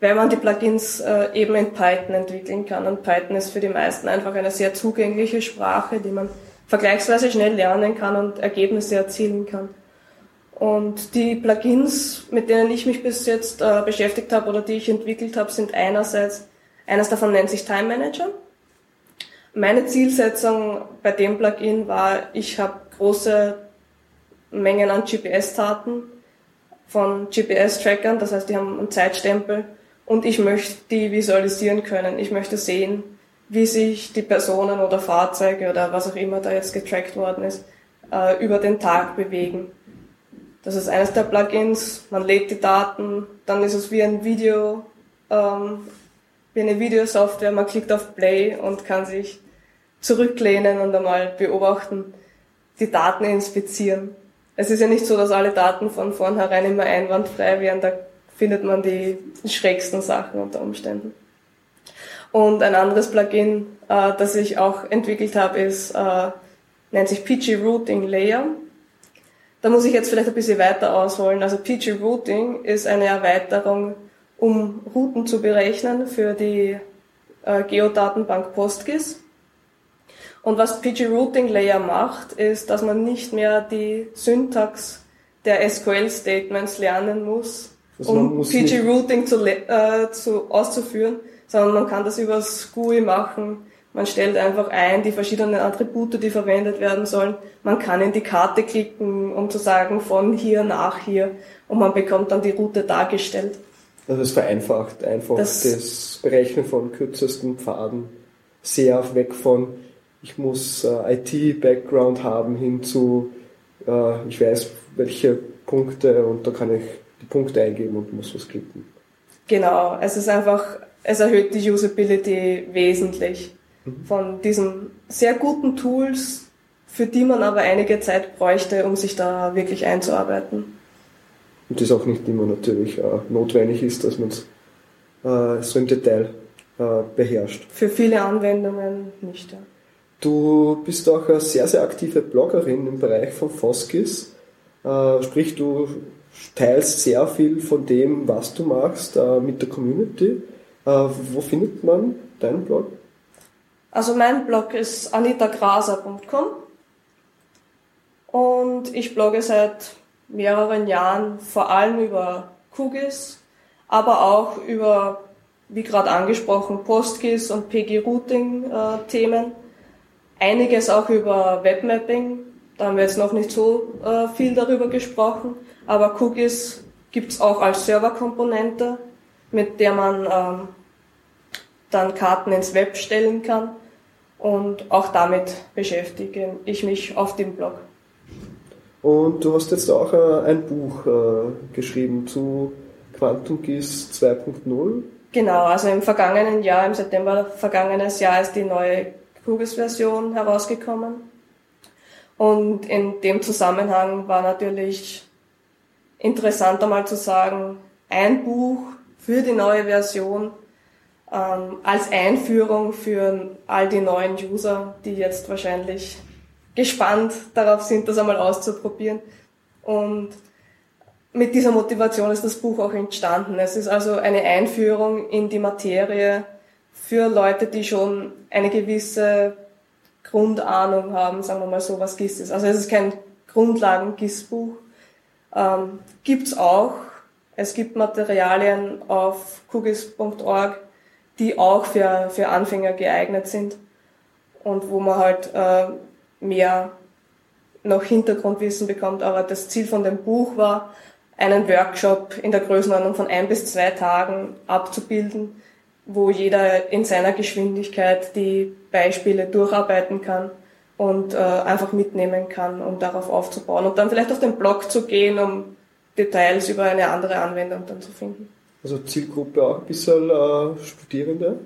weil man die Plugins äh, eben in Python entwickeln kann. Und Python ist für die meisten einfach eine sehr zugängliche Sprache, die man vergleichsweise schnell lernen kann und Ergebnisse erzielen kann. Und die Plugins, mit denen ich mich bis jetzt äh, beschäftigt habe oder die ich entwickelt habe, sind einerseits, eines davon nennt sich Time Manager. Meine Zielsetzung bei dem Plugin war, ich habe große Mengen an GPS-Daten von GPS-Trackern, das heißt, die haben einen Zeitstempel und ich möchte die visualisieren können. Ich möchte sehen, wie sich die Personen oder Fahrzeuge oder was auch immer da jetzt getrackt worden ist, äh, über den Tag bewegen. Das ist eines der Plugins. Man lädt die Daten, dann ist es wie ein Video, ähm, wie eine Videosoftware. Man klickt auf Play und kann sich zurücklehnen und einmal beobachten, die Daten inspizieren. Es ist ja nicht so, dass alle Daten von vornherein immer einwandfrei wären. Da findet man die schrägsten Sachen unter Umständen. Und ein anderes Plugin, äh, das ich auch entwickelt habe, ist, äh, nennt sich PG Routing Layer. Da muss ich jetzt vielleicht ein bisschen weiter ausholen. Also PG Routing ist eine Erweiterung, um Routen zu berechnen für die äh, Geodatenbank PostGIS. Und was PG Routing Layer macht, ist, dass man nicht mehr die Syntax der SQL Statements lernen muss, also um PG Routing zu, äh, zu, auszuführen, sondern man kann das übers GUI machen. Man stellt einfach ein die verschiedenen Attribute, die verwendet werden sollen. Man kann in die Karte klicken, um zu sagen, von hier nach hier. Und man bekommt dann die Route dargestellt. Also es vereinfacht einfach das, das Berechnen von kürzesten Pfaden sehr weg von, ich muss äh, IT-Background haben, hin zu, äh, ich weiß welche Punkte und da kann ich die Punkte eingeben und muss was klicken. Genau, es ist einfach es erhöht die Usability wesentlich mhm. von diesen sehr guten Tools, für die man aber einige Zeit bräuchte, um sich da wirklich einzuarbeiten. Und das auch nicht immer natürlich äh, notwendig ist, dass man es äh, so im Detail äh, beherrscht. Für viele Anwendungen nicht, ja. Du bist auch eine sehr, sehr aktive Bloggerin im Bereich von Foskis. Äh, sprich, du teilst sehr viel von dem, was du machst, äh, mit der Community. Äh, wo findet man deinen Blog? Also mein Blog ist anitagraser.com und ich blogge seit mehreren Jahren vor allem über QGIS, aber auch über, wie gerade angesprochen, PostGIS und PG-Routing-Themen. Einiges auch über Webmapping, da haben wir jetzt noch nicht so äh, viel darüber gesprochen, aber QGIS gibt's auch als Serverkomponente mit der man ähm, dann Karten ins Web stellen kann. Und auch damit beschäftige ich mich auf dem Blog. Und du hast jetzt auch äh, ein Buch äh, geschrieben zu Quantum GIS 2.0. Genau, also im vergangenen Jahr, im September vergangenes Jahr ist die neue QGIS-Version herausgekommen. Und in dem Zusammenhang war natürlich interessant einmal zu sagen, ein Buch für die neue Version ähm, als Einführung für all die neuen User, die jetzt wahrscheinlich gespannt darauf sind, das einmal auszuprobieren. Und mit dieser Motivation ist das Buch auch entstanden. Es ist also eine Einführung in die Materie für Leute, die schon eine gewisse Grundahnung haben, sagen wir mal so, was GIS ist. Also es ist kein Grundlagen-GIS-Buch. Ähm, gibt's auch es gibt Materialien auf kugis.org, die auch für, für Anfänger geeignet sind und wo man halt äh, mehr noch Hintergrundwissen bekommt. Aber das Ziel von dem Buch war, einen Workshop in der Größenordnung von ein bis zwei Tagen abzubilden, wo jeder in seiner Geschwindigkeit die Beispiele durcharbeiten kann und äh, einfach mitnehmen kann, um darauf aufzubauen und dann vielleicht auf den Blog zu gehen, um Details über eine andere Anwendung dann zu finden. Also Zielgruppe auch ein bisschen äh, Studierende?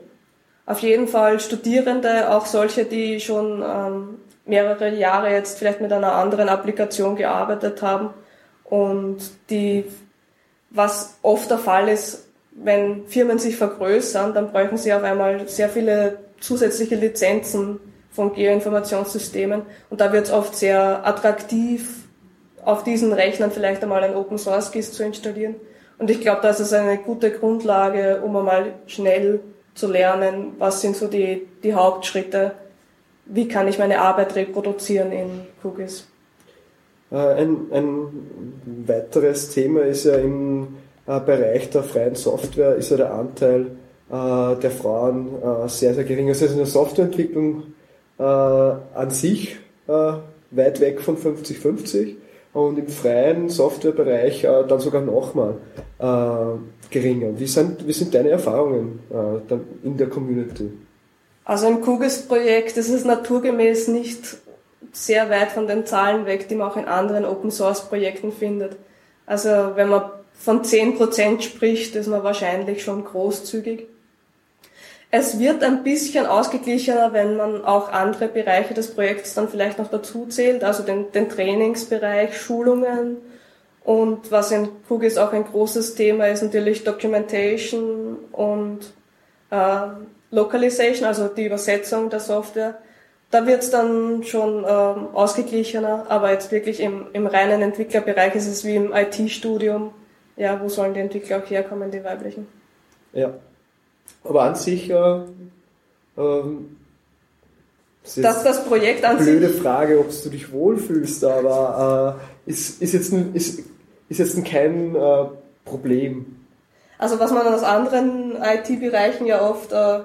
Auf jeden Fall Studierende, auch solche, die schon ähm, mehrere Jahre jetzt vielleicht mit einer anderen Applikation gearbeitet haben und die, was oft der Fall ist, wenn Firmen sich vergrößern, dann bräuchten sie auf einmal sehr viele zusätzliche Lizenzen von Geoinformationssystemen und da wird es oft sehr attraktiv, auf diesen Rechnern vielleicht einmal ein Open Source GIS zu installieren. Und ich glaube, das ist eine gute Grundlage, um einmal schnell zu lernen, was sind so die, die Hauptschritte, wie kann ich meine Arbeit reproduzieren in QGIS. Äh, ein, ein weiteres Thema ist ja im Bereich der freien Software ist ja der Anteil äh, der Frauen sehr, sehr gering. Also in der Softwareentwicklung an sich weit weg von 50-50 und im freien Softwarebereich dann sogar nochmal geringer. Wie sind, wie sind deine Erfahrungen in der Community? Also im QGIS-Projekt ist es naturgemäß nicht sehr weit von den Zahlen weg, die man auch in anderen Open-Source-Projekten findet. Also wenn man von 10% spricht, ist man wahrscheinlich schon großzügig. Es wird ein bisschen ausgeglichener, wenn man auch andere Bereiche des Projekts dann vielleicht noch dazu zählt, also den, den Trainingsbereich, Schulungen und was in QGIS auch ein großes Thema ist, natürlich Documentation und äh, Localization, also die Übersetzung der Software. Da wird es dann schon ähm, ausgeglichener, aber jetzt wirklich im, im reinen Entwicklerbereich ist es wie im IT-Studium. Ja, wo sollen die Entwickler auch herkommen, die weiblichen? Ja. Aber an sich, äh, ähm, das, das, das Projekt an blöde sich. Frage, ob du dich wohlfühlst, aber äh, ist, ist, jetzt ein, ist, ist jetzt kein äh, Problem. Also was man aus anderen IT-Bereichen ja oft äh,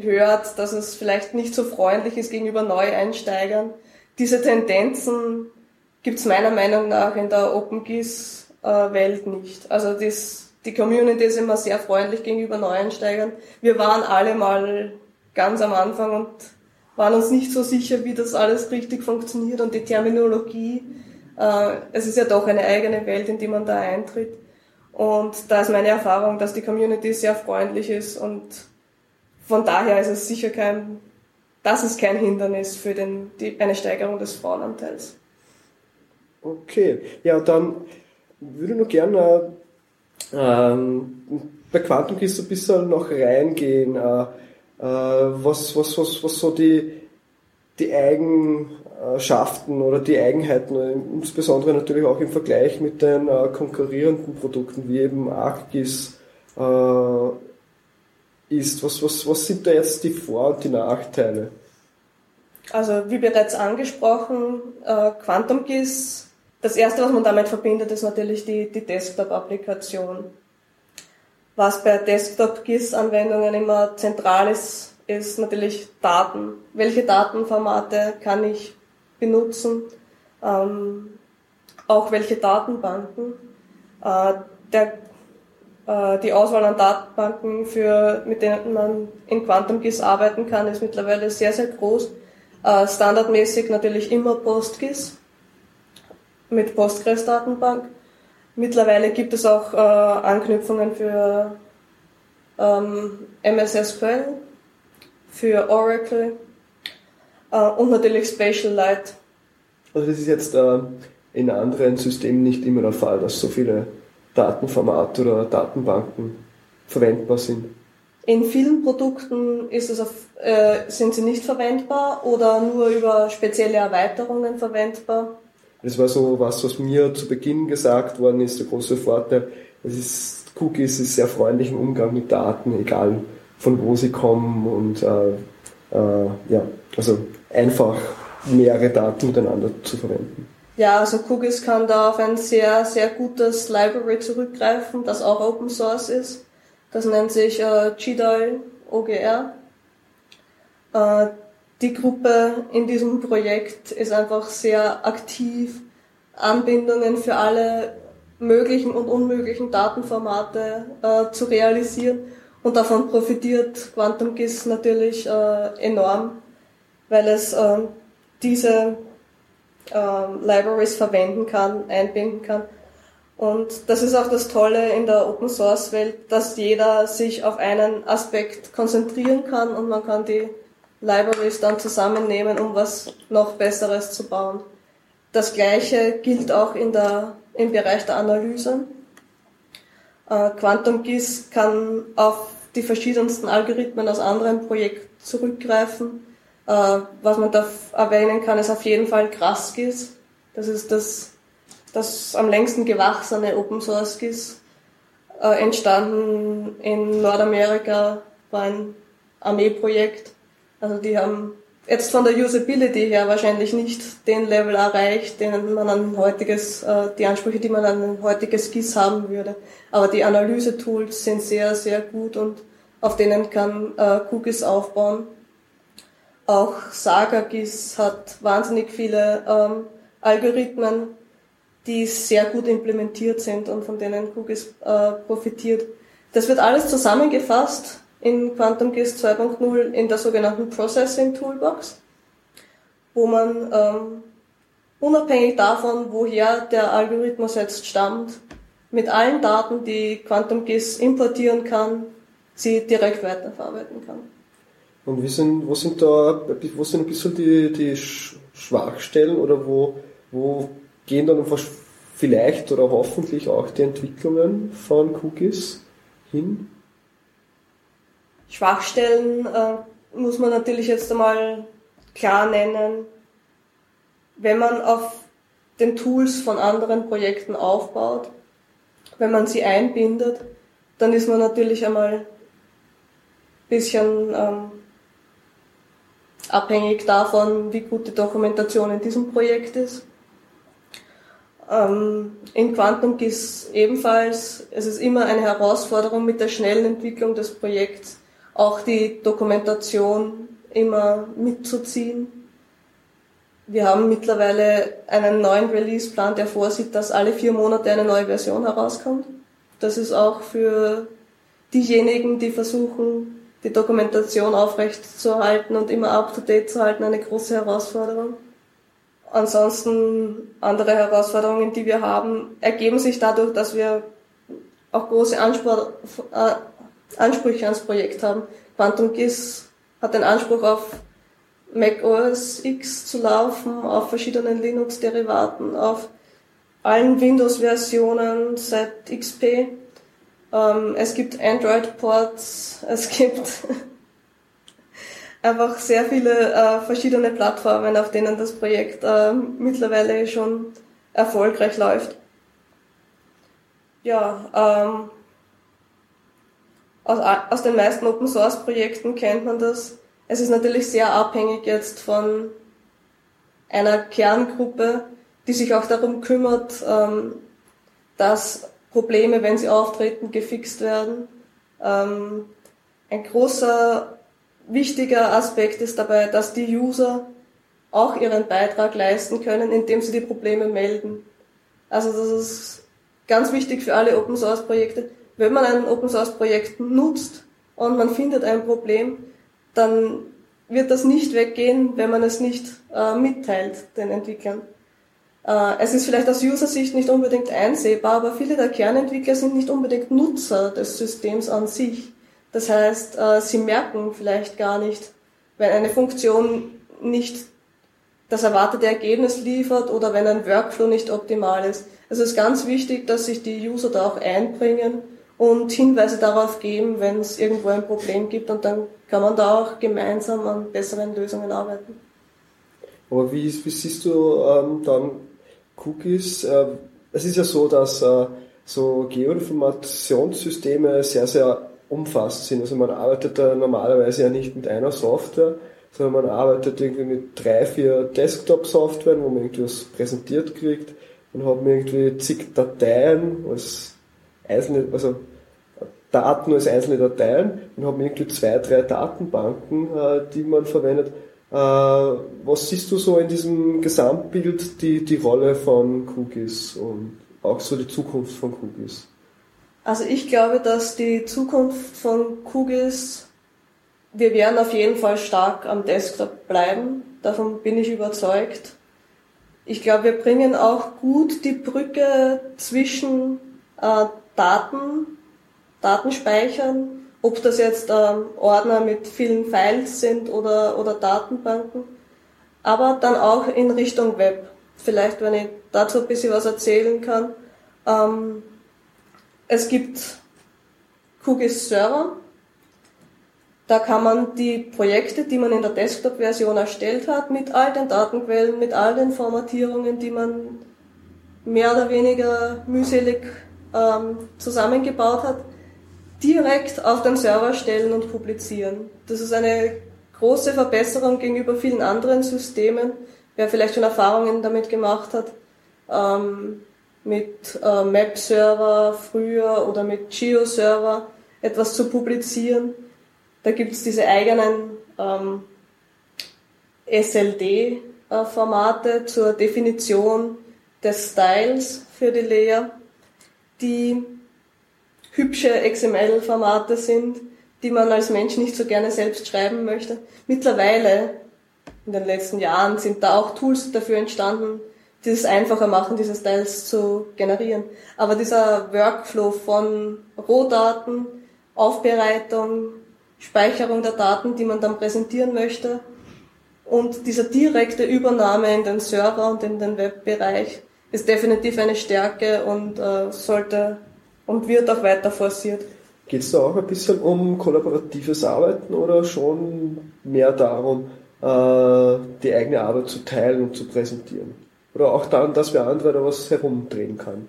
hört, dass es vielleicht nicht so freundlich ist gegenüber Neueinsteigern. Diese Tendenzen gibt es meiner Meinung nach in der OpenGIS-Welt nicht. Also das, die Community ist immer sehr freundlich gegenüber Neueinsteigern. Wir waren alle mal ganz am Anfang und waren uns nicht so sicher, wie das alles richtig funktioniert und die Terminologie. Äh, es ist ja doch eine eigene Welt, in die man da eintritt. Und da ist meine Erfahrung, dass die Community sehr freundlich ist und von daher ist es sicher kein, das ist kein Hindernis für den, die, eine Steigerung des Frauenanteils. Okay, ja, dann würde noch gerne ähm, bei Quantum ein bisschen noch reingehen, äh, äh, was, was, was, was so die, die Eigenschaften oder die Eigenheiten, insbesondere natürlich auch im Vergleich mit den äh, konkurrierenden Produkten wie eben ArcGIS äh, ist. Was, was, was sind da jetzt die Vor- und die Nachteile? Also wie bereits angesprochen, äh, Quantum GIS, das erste, was man damit verbindet, ist natürlich die, die Desktop-Applikation. Was bei Desktop-GIS-Anwendungen immer zentral ist, ist natürlich Daten. Welche Datenformate kann ich benutzen? Ähm, auch welche Datenbanken. Äh, der äh, die Auswahl an Datenbanken, für, mit denen man in QuantumGIS arbeiten kann, ist mittlerweile sehr, sehr groß. Äh, standardmäßig natürlich immer PostGIS mit Postgres-Datenbank. Mittlerweile gibt es auch äh, Anknüpfungen für ähm, MS SQL, für Oracle äh, und natürlich Spatialite. Also das ist jetzt äh, in anderen Systemen nicht immer der Fall, dass so viele Datenformate oder Datenbanken verwendbar sind? In vielen Produkten auf, äh, sind sie nicht verwendbar oder nur über spezielle Erweiterungen verwendbar. Das war so was, was mir zu Beginn gesagt worden ist, der große Vorteil. Es ist, Cookies ist sehr freundlich im Umgang mit Daten, egal von wo sie kommen und äh, äh, ja, also einfach mehrere Daten miteinander zu verwenden. Ja, also QGIS kann da auf ein sehr, sehr gutes Library zurückgreifen, das auch Open Source ist. Das nennt sich äh, GDAL OGR. Äh, die Gruppe in diesem Projekt ist einfach sehr aktiv, Anbindungen für alle möglichen und unmöglichen Datenformate äh, zu realisieren. Und davon profitiert QuantumGIS natürlich äh, enorm, weil es äh, diese äh, Libraries verwenden kann, einbinden kann. Und das ist auch das Tolle in der Open Source Welt, dass jeder sich auf einen Aspekt konzentrieren kann und man kann die Libraries dann zusammennehmen, um was noch Besseres zu bauen. Das gleiche gilt auch in der, im Bereich der Analyse. Äh, Quantum GIS kann auf die verschiedensten Algorithmen aus anderen Projekten zurückgreifen. Äh, was man da erwähnen kann, ist auf jeden Fall GrassGIS. Das ist das, das am längsten gewachsene Open Source GIS. Äh, entstanden in Nordamerika, war ein Armeeprojekt also die haben jetzt von der Usability her wahrscheinlich nicht den Level erreicht, den man an heutiges, äh, die Ansprüche, die man an ein heutiges GIS haben würde. Aber die Analyse-Tools sind sehr, sehr gut und auf denen kann äh, QGIS aufbauen. Auch Saga GIS hat wahnsinnig viele ähm, Algorithmen, die sehr gut implementiert sind und von denen QGIS äh, profitiert. Das wird alles zusammengefasst in Quantum GIS 2.0 in der sogenannten Processing Toolbox, wo man ähm, unabhängig davon, woher der Algorithmus jetzt stammt, mit allen Daten, die Quantum GIS importieren kann, sie direkt weiterverarbeiten kann. Und wie sind, wo sind da, wo sind ein bisschen die, die Schwachstellen oder wo, wo gehen dann vielleicht oder hoffentlich auch die Entwicklungen von Cookies hin? Schwachstellen äh, muss man natürlich jetzt einmal klar nennen. Wenn man auf den Tools von anderen Projekten aufbaut, wenn man sie einbindet, dann ist man natürlich einmal ein bisschen ähm, abhängig davon, wie gut die Dokumentation in diesem Projekt ist. Ähm, in Quantum GIS ebenfalls, es ist immer eine Herausforderung mit der schnellen Entwicklung des Projekts auch die Dokumentation immer mitzuziehen. Wir haben mittlerweile einen neuen Release-Plan, der vorsieht, dass alle vier Monate eine neue Version herauskommt. Das ist auch für diejenigen, die versuchen, die Dokumentation aufrechtzuerhalten und immer up-to-date zu halten, eine große Herausforderung. Ansonsten andere Herausforderungen, die wir haben, ergeben sich dadurch, dass wir auch große Anspruch, äh, Ansprüche ans Projekt haben. Quantum GIS hat den Anspruch auf Mac OS X zu laufen, auf verschiedenen Linux-Derivaten, auf allen Windows-Versionen seit XP. Ähm, es gibt Android-Ports, es gibt einfach sehr viele äh, verschiedene Plattformen, auf denen das Projekt äh, mittlerweile schon erfolgreich läuft. Ja, ähm, aus, aus den meisten Open Source Projekten kennt man das. Es ist natürlich sehr abhängig jetzt von einer Kerngruppe, die sich auch darum kümmert, ähm, dass Probleme, wenn sie auftreten, gefixt werden. Ähm, ein großer, wichtiger Aspekt ist dabei, dass die User auch ihren Beitrag leisten können, indem sie die Probleme melden. Also das ist ganz wichtig für alle Open Source Projekte wenn man ein Open Source Projekt nutzt und man findet ein Problem, dann wird das nicht weggehen, wenn man es nicht äh, mitteilt den Entwicklern. Äh, es ist vielleicht aus User-Sicht nicht unbedingt einsehbar, aber viele der Kernentwickler sind nicht unbedingt Nutzer des Systems an sich. Das heißt, äh, sie merken vielleicht gar nicht, wenn eine Funktion nicht das erwartete Ergebnis liefert oder wenn ein Workflow nicht optimal ist. Es ist ganz wichtig, dass sich die User da auch einbringen und Hinweise darauf geben, wenn es irgendwo ein Problem gibt und dann kann man da auch gemeinsam an besseren Lösungen arbeiten. Aber wie, wie siehst du ähm, dann Cookies? Äh, es ist ja so, dass äh, so Geoinformationssysteme sehr, sehr umfassend sind. Also man arbeitet da normalerweise ja nicht mit einer Software, sondern man arbeitet irgendwie mit drei, vier Desktop-Softwaren, wo man irgendwie was präsentiert kriegt. Dann hat man irgendwie zig Dateien als einzelne, also Daten als einzelne Dateien und haben irgendwie zwei, drei Datenbanken, äh, die man verwendet. Äh, was siehst du so in diesem Gesamtbild die, die Rolle von Cookies und auch so die Zukunft von Cookies? Also ich glaube, dass die Zukunft von Cookies, wir werden auf jeden Fall stark am Desktop bleiben. Davon bin ich überzeugt. Ich glaube, wir bringen auch gut die Brücke zwischen äh, Daten, Datenspeichern, ob das jetzt ähm, Ordner mit vielen Files sind oder, oder Datenbanken, aber dann auch in Richtung Web. Vielleicht, wenn ich dazu ein bisschen was erzählen kann. Ähm, es gibt QGIS Server, da kann man die Projekte, die man in der Desktop-Version erstellt hat, mit all den Datenquellen, mit all den Formatierungen, die man mehr oder weniger mühselig ähm, zusammengebaut hat, direkt auf den Server stellen und publizieren. Das ist eine große Verbesserung gegenüber vielen anderen Systemen. Wer vielleicht schon Erfahrungen damit gemacht hat, ähm, mit äh, Map-Server früher oder mit Geo-Server etwas zu publizieren. Da gibt es diese eigenen ähm, SLD-Formate äh, zur Definition des Styles für die Layer, die hübsche XML-Formate sind, die man als Mensch nicht so gerne selbst schreiben möchte. Mittlerweile, in den letzten Jahren, sind da auch Tools dafür entstanden, die es einfacher machen, diese Styles zu generieren. Aber dieser Workflow von Rohdaten, Aufbereitung, Speicherung der Daten, die man dann präsentieren möchte und dieser direkte Übernahme in den Server und in den Webbereich ist definitiv eine Stärke und äh, sollte und wird auch weiter forciert. Geht es da auch ein bisschen um kollaboratives Arbeiten oder schon mehr darum, äh, die eigene Arbeit zu teilen und zu präsentieren? Oder auch daran, dass wer andere da was herumdrehen kann?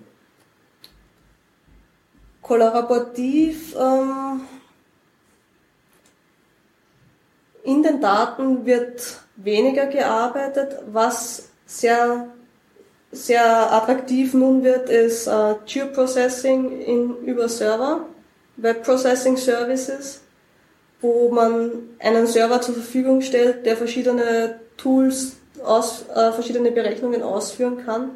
Kollaborativ ähm, in den Daten wird weniger gearbeitet, was sehr sehr attraktiv nun wird, ist äh, Geoprocessing in, über Server, Web Processing Services, wo man einen Server zur Verfügung stellt, der verschiedene Tools, aus, äh, verschiedene Berechnungen ausführen kann.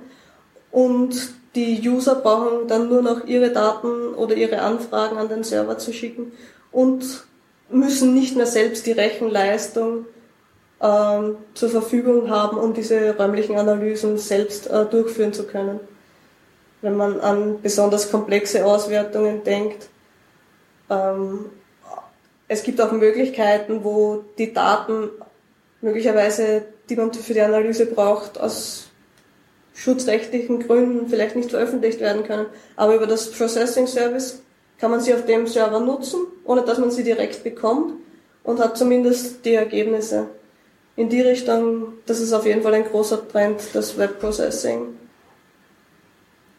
Und die User brauchen dann nur noch ihre Daten oder ihre Anfragen an den Server zu schicken und müssen nicht mehr selbst die Rechenleistung ähm, zur Verfügung haben, um diese räumlichen Analysen selbst äh, durchführen zu können. Wenn man an besonders komplexe Auswertungen denkt. Ähm, es gibt auch Möglichkeiten, wo die Daten möglicherweise, die man für die Analyse braucht, aus schutzrechtlichen Gründen vielleicht nicht veröffentlicht werden können. Aber über das Processing Service kann man sie auf dem Server nutzen, ohne dass man sie direkt bekommt und hat zumindest die Ergebnisse in die Richtung, das ist auf jeden Fall ein großer Trend, das Webprocessing.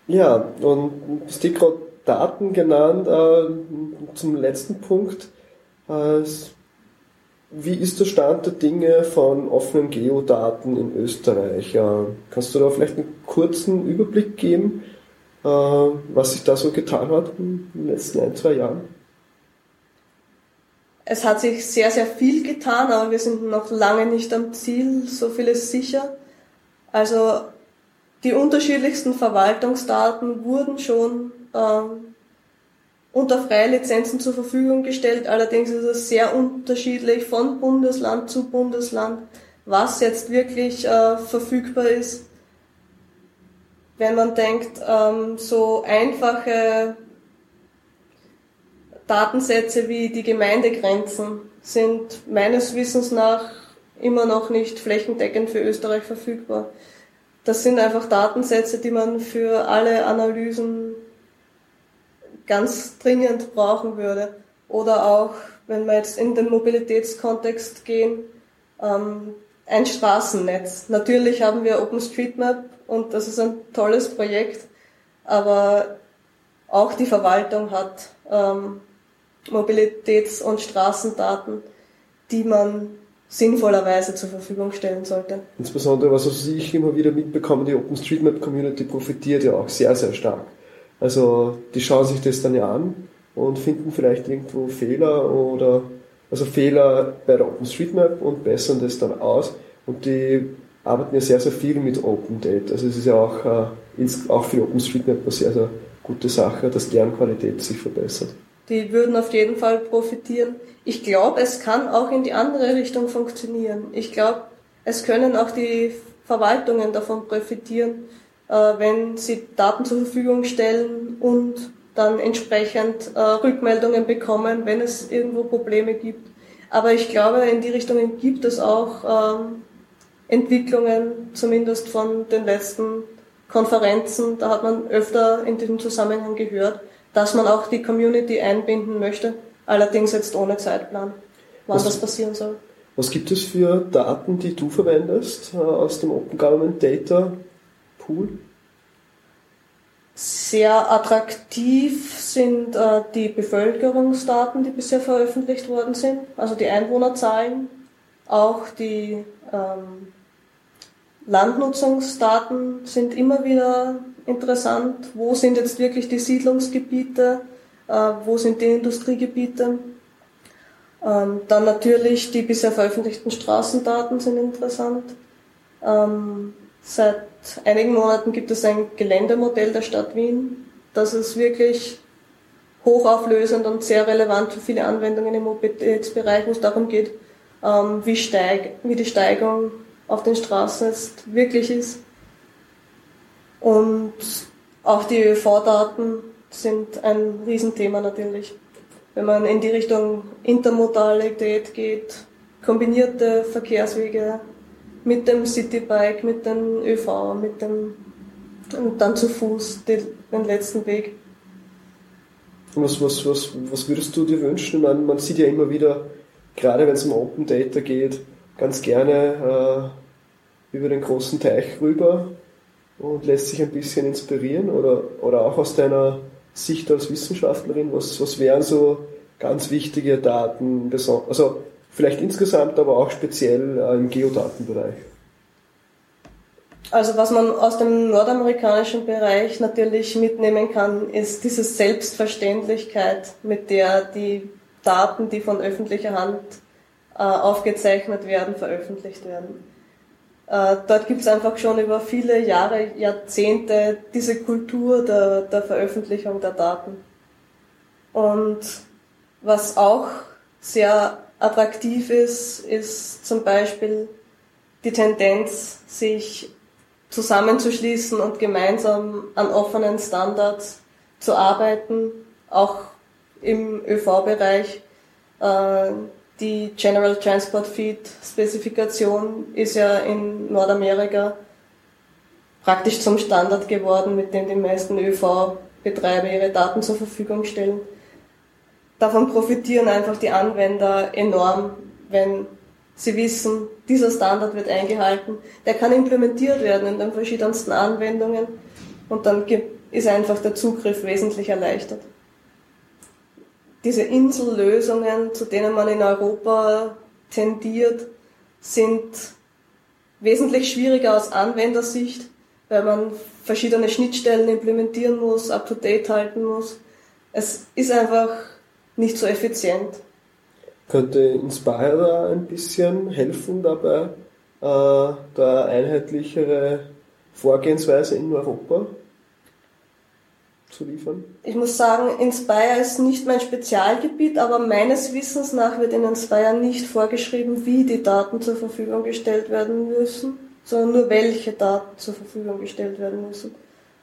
Ja, und gerade Daten genannt, äh, zum letzten Punkt. Äh, wie ist der Stand der Dinge von offenen Geodaten in Österreich? Äh, kannst du da vielleicht einen kurzen Überblick geben, äh, was sich da so getan hat in den letzten ein, zwei Jahren? Es hat sich sehr, sehr viel getan, aber wir sind noch lange nicht am Ziel, so viel ist sicher. Also die unterschiedlichsten Verwaltungsdaten wurden schon ähm, unter freie Lizenzen zur Verfügung gestellt. Allerdings ist es sehr unterschiedlich von Bundesland zu Bundesland, was jetzt wirklich äh, verfügbar ist. Wenn man denkt, ähm, so einfache Datensätze wie die Gemeindegrenzen sind meines Wissens nach immer noch nicht flächendeckend für Österreich verfügbar. Das sind einfach Datensätze, die man für alle Analysen ganz dringend brauchen würde. Oder auch, wenn wir jetzt in den Mobilitätskontext gehen, ähm, ein Straßennetz. Natürlich haben wir OpenStreetMap und das ist ein tolles Projekt, aber auch die Verwaltung hat ähm, Mobilitäts- und Straßendaten, die man sinnvollerweise zur Verfügung stellen sollte. Insbesondere, was also ich immer wieder mitbekomme, die OpenStreetMap-Community profitiert ja auch sehr, sehr stark. Also die schauen sich das dann ja an und finden vielleicht irgendwo Fehler oder also Fehler bei der OpenStreetMap und bessern das dann aus. Und die arbeiten ja sehr, sehr viel mit Open Data. Also es ist ja auch, äh, auch für OpenStreetMap eine sehr, sehr gute Sache, dass deren Qualität sich verbessert. Die würden auf jeden Fall profitieren. Ich glaube, es kann auch in die andere Richtung funktionieren. Ich glaube, es können auch die Verwaltungen davon profitieren, äh, wenn sie Daten zur Verfügung stellen und dann entsprechend äh, Rückmeldungen bekommen, wenn es irgendwo Probleme gibt. Aber ich glaube, in die Richtungen gibt es auch ähm, Entwicklungen, zumindest von den letzten Konferenzen. Da hat man öfter in diesem Zusammenhang gehört, dass man auch die Community einbinden möchte, allerdings jetzt ohne Zeitplan, wann was, das passieren soll. Was gibt es für Daten, die du verwendest äh, aus dem Open Government Data Pool? Sehr attraktiv sind äh, die Bevölkerungsdaten, die bisher veröffentlicht worden sind, also die Einwohnerzahlen, auch die ähm, Landnutzungsdaten sind immer wieder interessant. Wo sind jetzt wirklich die Siedlungsgebiete? Äh, wo sind die Industriegebiete? Ähm, dann natürlich die bisher veröffentlichten Straßendaten sind interessant. Ähm, seit einigen Monaten gibt es ein Geländemodell der Stadt Wien. Das ist wirklich hochauflösend und sehr relevant für viele Anwendungen im Mobilitätsbereich, wo es darum geht, ähm, wie, steig, wie die Steigung auf den Straßen jetzt wirklich ist. Und auch die ÖV-Daten sind ein Riesenthema natürlich. Wenn man in die Richtung Intermodalität geht, kombinierte Verkehrswege, mit dem Citybike, mit dem ÖV, mit dem und dann zu Fuß den, letzten Weg. Was, was, was, was würdest du dir wünschen? Man, man sieht ja immer wieder, gerade wenn es um Open Data geht, ganz gerne äh, über den großen Teich rüber und lässt sich ein bisschen inspirieren oder, oder auch aus deiner Sicht als Wissenschaftlerin, was, was wären so ganz wichtige Daten, also Vielleicht insgesamt, aber auch speziell äh, im Geodatenbereich. Also was man aus dem nordamerikanischen Bereich natürlich mitnehmen kann, ist diese Selbstverständlichkeit, mit der die Daten, die von öffentlicher Hand äh, aufgezeichnet werden, veröffentlicht werden. Äh, dort gibt es einfach schon über viele Jahre, Jahrzehnte diese Kultur der, der Veröffentlichung der Daten. Und was auch sehr attraktiv ist, ist zum Beispiel die Tendenz, sich zusammenzuschließen und gemeinsam an offenen Standards zu arbeiten, auch im ÖV-Bereich. Äh, die General Transport Feed Spezifikation ist ja in Nordamerika praktisch zum Standard geworden, mit dem die meisten ÖV-Betreiber ihre Daten zur Verfügung stellen davon profitieren einfach die Anwender enorm, wenn sie wissen, dieser Standard wird eingehalten. Der kann implementiert werden in den verschiedensten Anwendungen und dann ist einfach der Zugriff wesentlich erleichtert. Diese Insellösungen, zu denen man in Europa tendiert, sind wesentlich schwieriger aus Anwendersicht, weil man verschiedene Schnittstellen implementieren muss, up-to-date halten muss. Es ist einfach nicht so effizient. Könnte Inspire ein bisschen helfen dabei, äh, da einheitlichere Vorgehensweise in Europa zu liefern? Ich muss sagen, Inspire ist nicht mein Spezialgebiet, aber meines Wissens nach wird in Inspire nicht vorgeschrieben, wie die Daten zur Verfügung gestellt werden müssen, sondern nur welche Daten zur Verfügung gestellt werden müssen.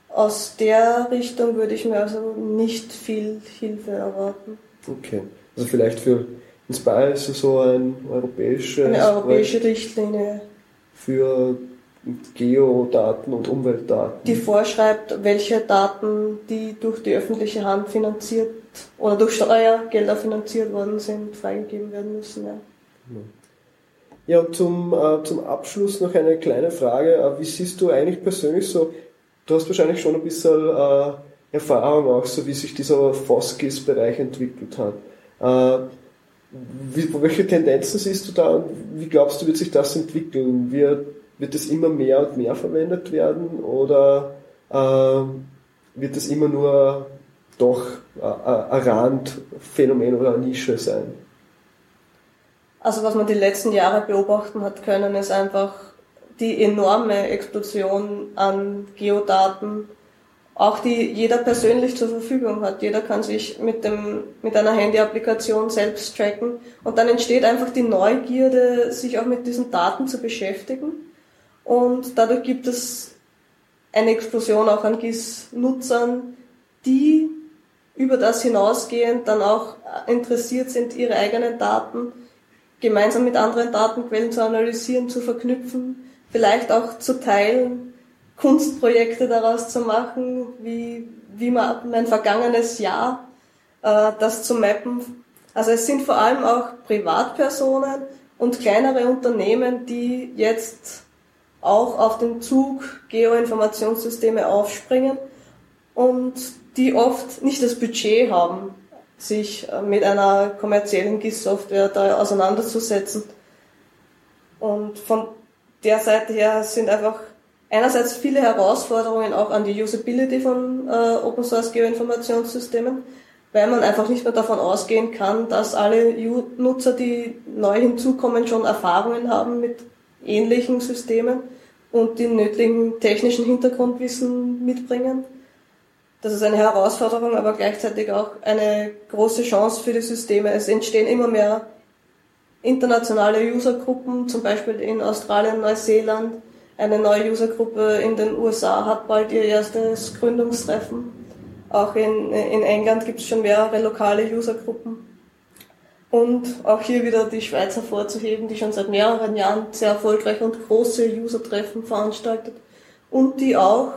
Aus der Richtung würde ich mir also nicht viel Hilfe erwarten. Okay. Also vielleicht für Inspire ist es so ein europäisches Eine europäische Richtlinie. Für Geodaten und Umweltdaten. Die vorschreibt, welche Daten, die durch die öffentliche Hand finanziert oder durch Steuergelder finanziert worden sind, freigegeben werden müssen. Ja, ja und zum, äh, zum Abschluss noch eine kleine Frage. Äh, wie siehst du eigentlich persönlich so, du hast wahrscheinlich schon ein bisschen äh, Erfahrung auch, so wie sich dieser Foskis-Bereich entwickelt hat. Äh, wie, welche Tendenzen siehst du da und wie glaubst du, wird sich das entwickeln? Wird, wird es immer mehr und mehr verwendet werden oder äh, wird es immer nur doch ein Randphänomen oder eine Nische sein. Also was man die letzten Jahre beobachten hat können, ist einfach die enorme Explosion an Geodaten, auch die jeder persönlich zur Verfügung hat. Jeder kann sich mit dem, mit einer Handy-Applikation selbst tracken und dann entsteht einfach die Neugierde, sich auch mit diesen Daten zu beschäftigen. Und dadurch gibt es eine Explosion auch an GIS-Nutzern, die über das hinausgehend dann auch interessiert sind, ihre eigenen Daten gemeinsam mit anderen Datenquellen zu analysieren, zu verknüpfen, vielleicht auch zu teilen Kunstprojekte daraus zu machen, wie, wie man mein vergangenes Jahr, äh, das zu mappen. Also es sind vor allem auch Privatpersonen und kleinere Unternehmen, die jetzt auch auf den Zug Geoinformationssysteme aufspringen und die oft nicht das Budget haben, sich äh, mit einer kommerziellen GIS-Software da auseinanderzusetzen. Und von der Seite her sind einfach einerseits viele Herausforderungen auch an die Usability von äh, Open Source Geoinformationssystemen, weil man einfach nicht mehr davon ausgehen kann, dass alle Nutzer, die neu hinzukommen, schon Erfahrungen haben mit ähnlichen Systemen und den nötigen technischen Hintergrundwissen mitbringen. Das ist eine Herausforderung, aber gleichzeitig auch eine große Chance für die Systeme. Es entstehen immer mehr internationale Usergruppen, zum Beispiel in Australien, Neuseeland, eine neue Usergruppe in den USA hat bald ihr erstes Gründungstreffen. Auch in, in England gibt es schon mehrere lokale Usergruppen. Und auch hier wieder die Schweiz hervorzuheben, die schon seit mehreren Jahren sehr erfolgreich und große Usertreffen veranstaltet und die auch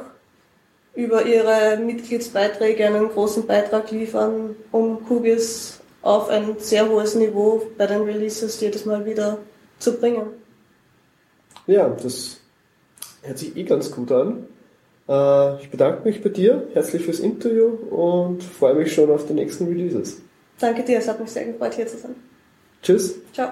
über ihre Mitgliedsbeiträge einen großen Beitrag liefern, um Kugis auf ein sehr hohes Niveau bei den Releases jedes Mal wieder zu bringen. Ja, das Hört sich eh ganz gut an. Äh, ich bedanke mich bei dir, herzlich fürs Interview und freue mich schon auf die nächsten Releases. Danke dir, es hat mich sehr gefreut, hier zu sein. Tschüss. Ciao.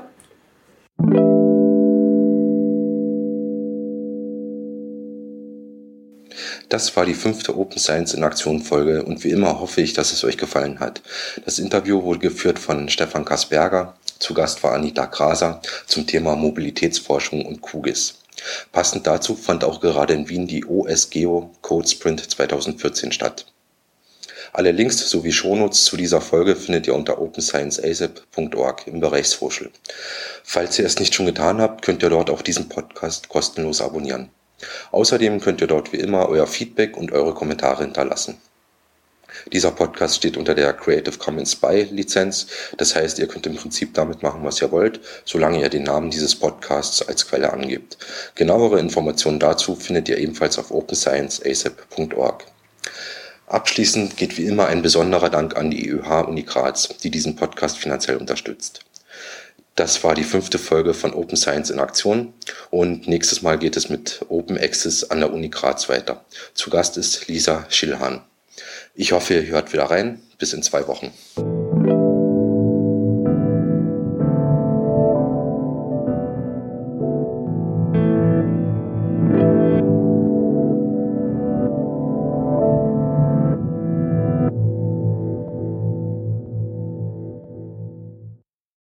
Das war die fünfte Open Science in Aktion Folge und wie immer hoffe ich, dass es euch gefallen hat. Das Interview wurde geführt von Stefan Kasperger. Zu Gast war Anita Graser zum Thema Mobilitätsforschung und QGIS. Passend dazu fand auch gerade in Wien die OSGeo Code Sprint 2014 statt. Alle Links sowie Shownotes zu dieser Folge findet ihr unter openscienceasap.org im Bereich Social. Falls ihr es nicht schon getan habt, könnt ihr dort auch diesen Podcast kostenlos abonnieren. Außerdem könnt ihr dort wie immer euer Feedback und eure Kommentare hinterlassen. Dieser Podcast steht unter der Creative Commons by Lizenz. Das heißt, ihr könnt im Prinzip damit machen, was ihr wollt, solange ihr den Namen dieses Podcasts als Quelle angebt. Genauere Informationen dazu findet ihr ebenfalls auf openscienceasap.org. Abschließend geht wie immer ein besonderer Dank an die IUH Uni Graz, die diesen Podcast finanziell unterstützt. Das war die fünfte Folge von Open Science in Aktion und nächstes Mal geht es mit Open Access an der Uni Graz weiter. Zu Gast ist Lisa Schillhahn. Ich hoffe, ihr hört wieder rein. Bis in zwei Wochen.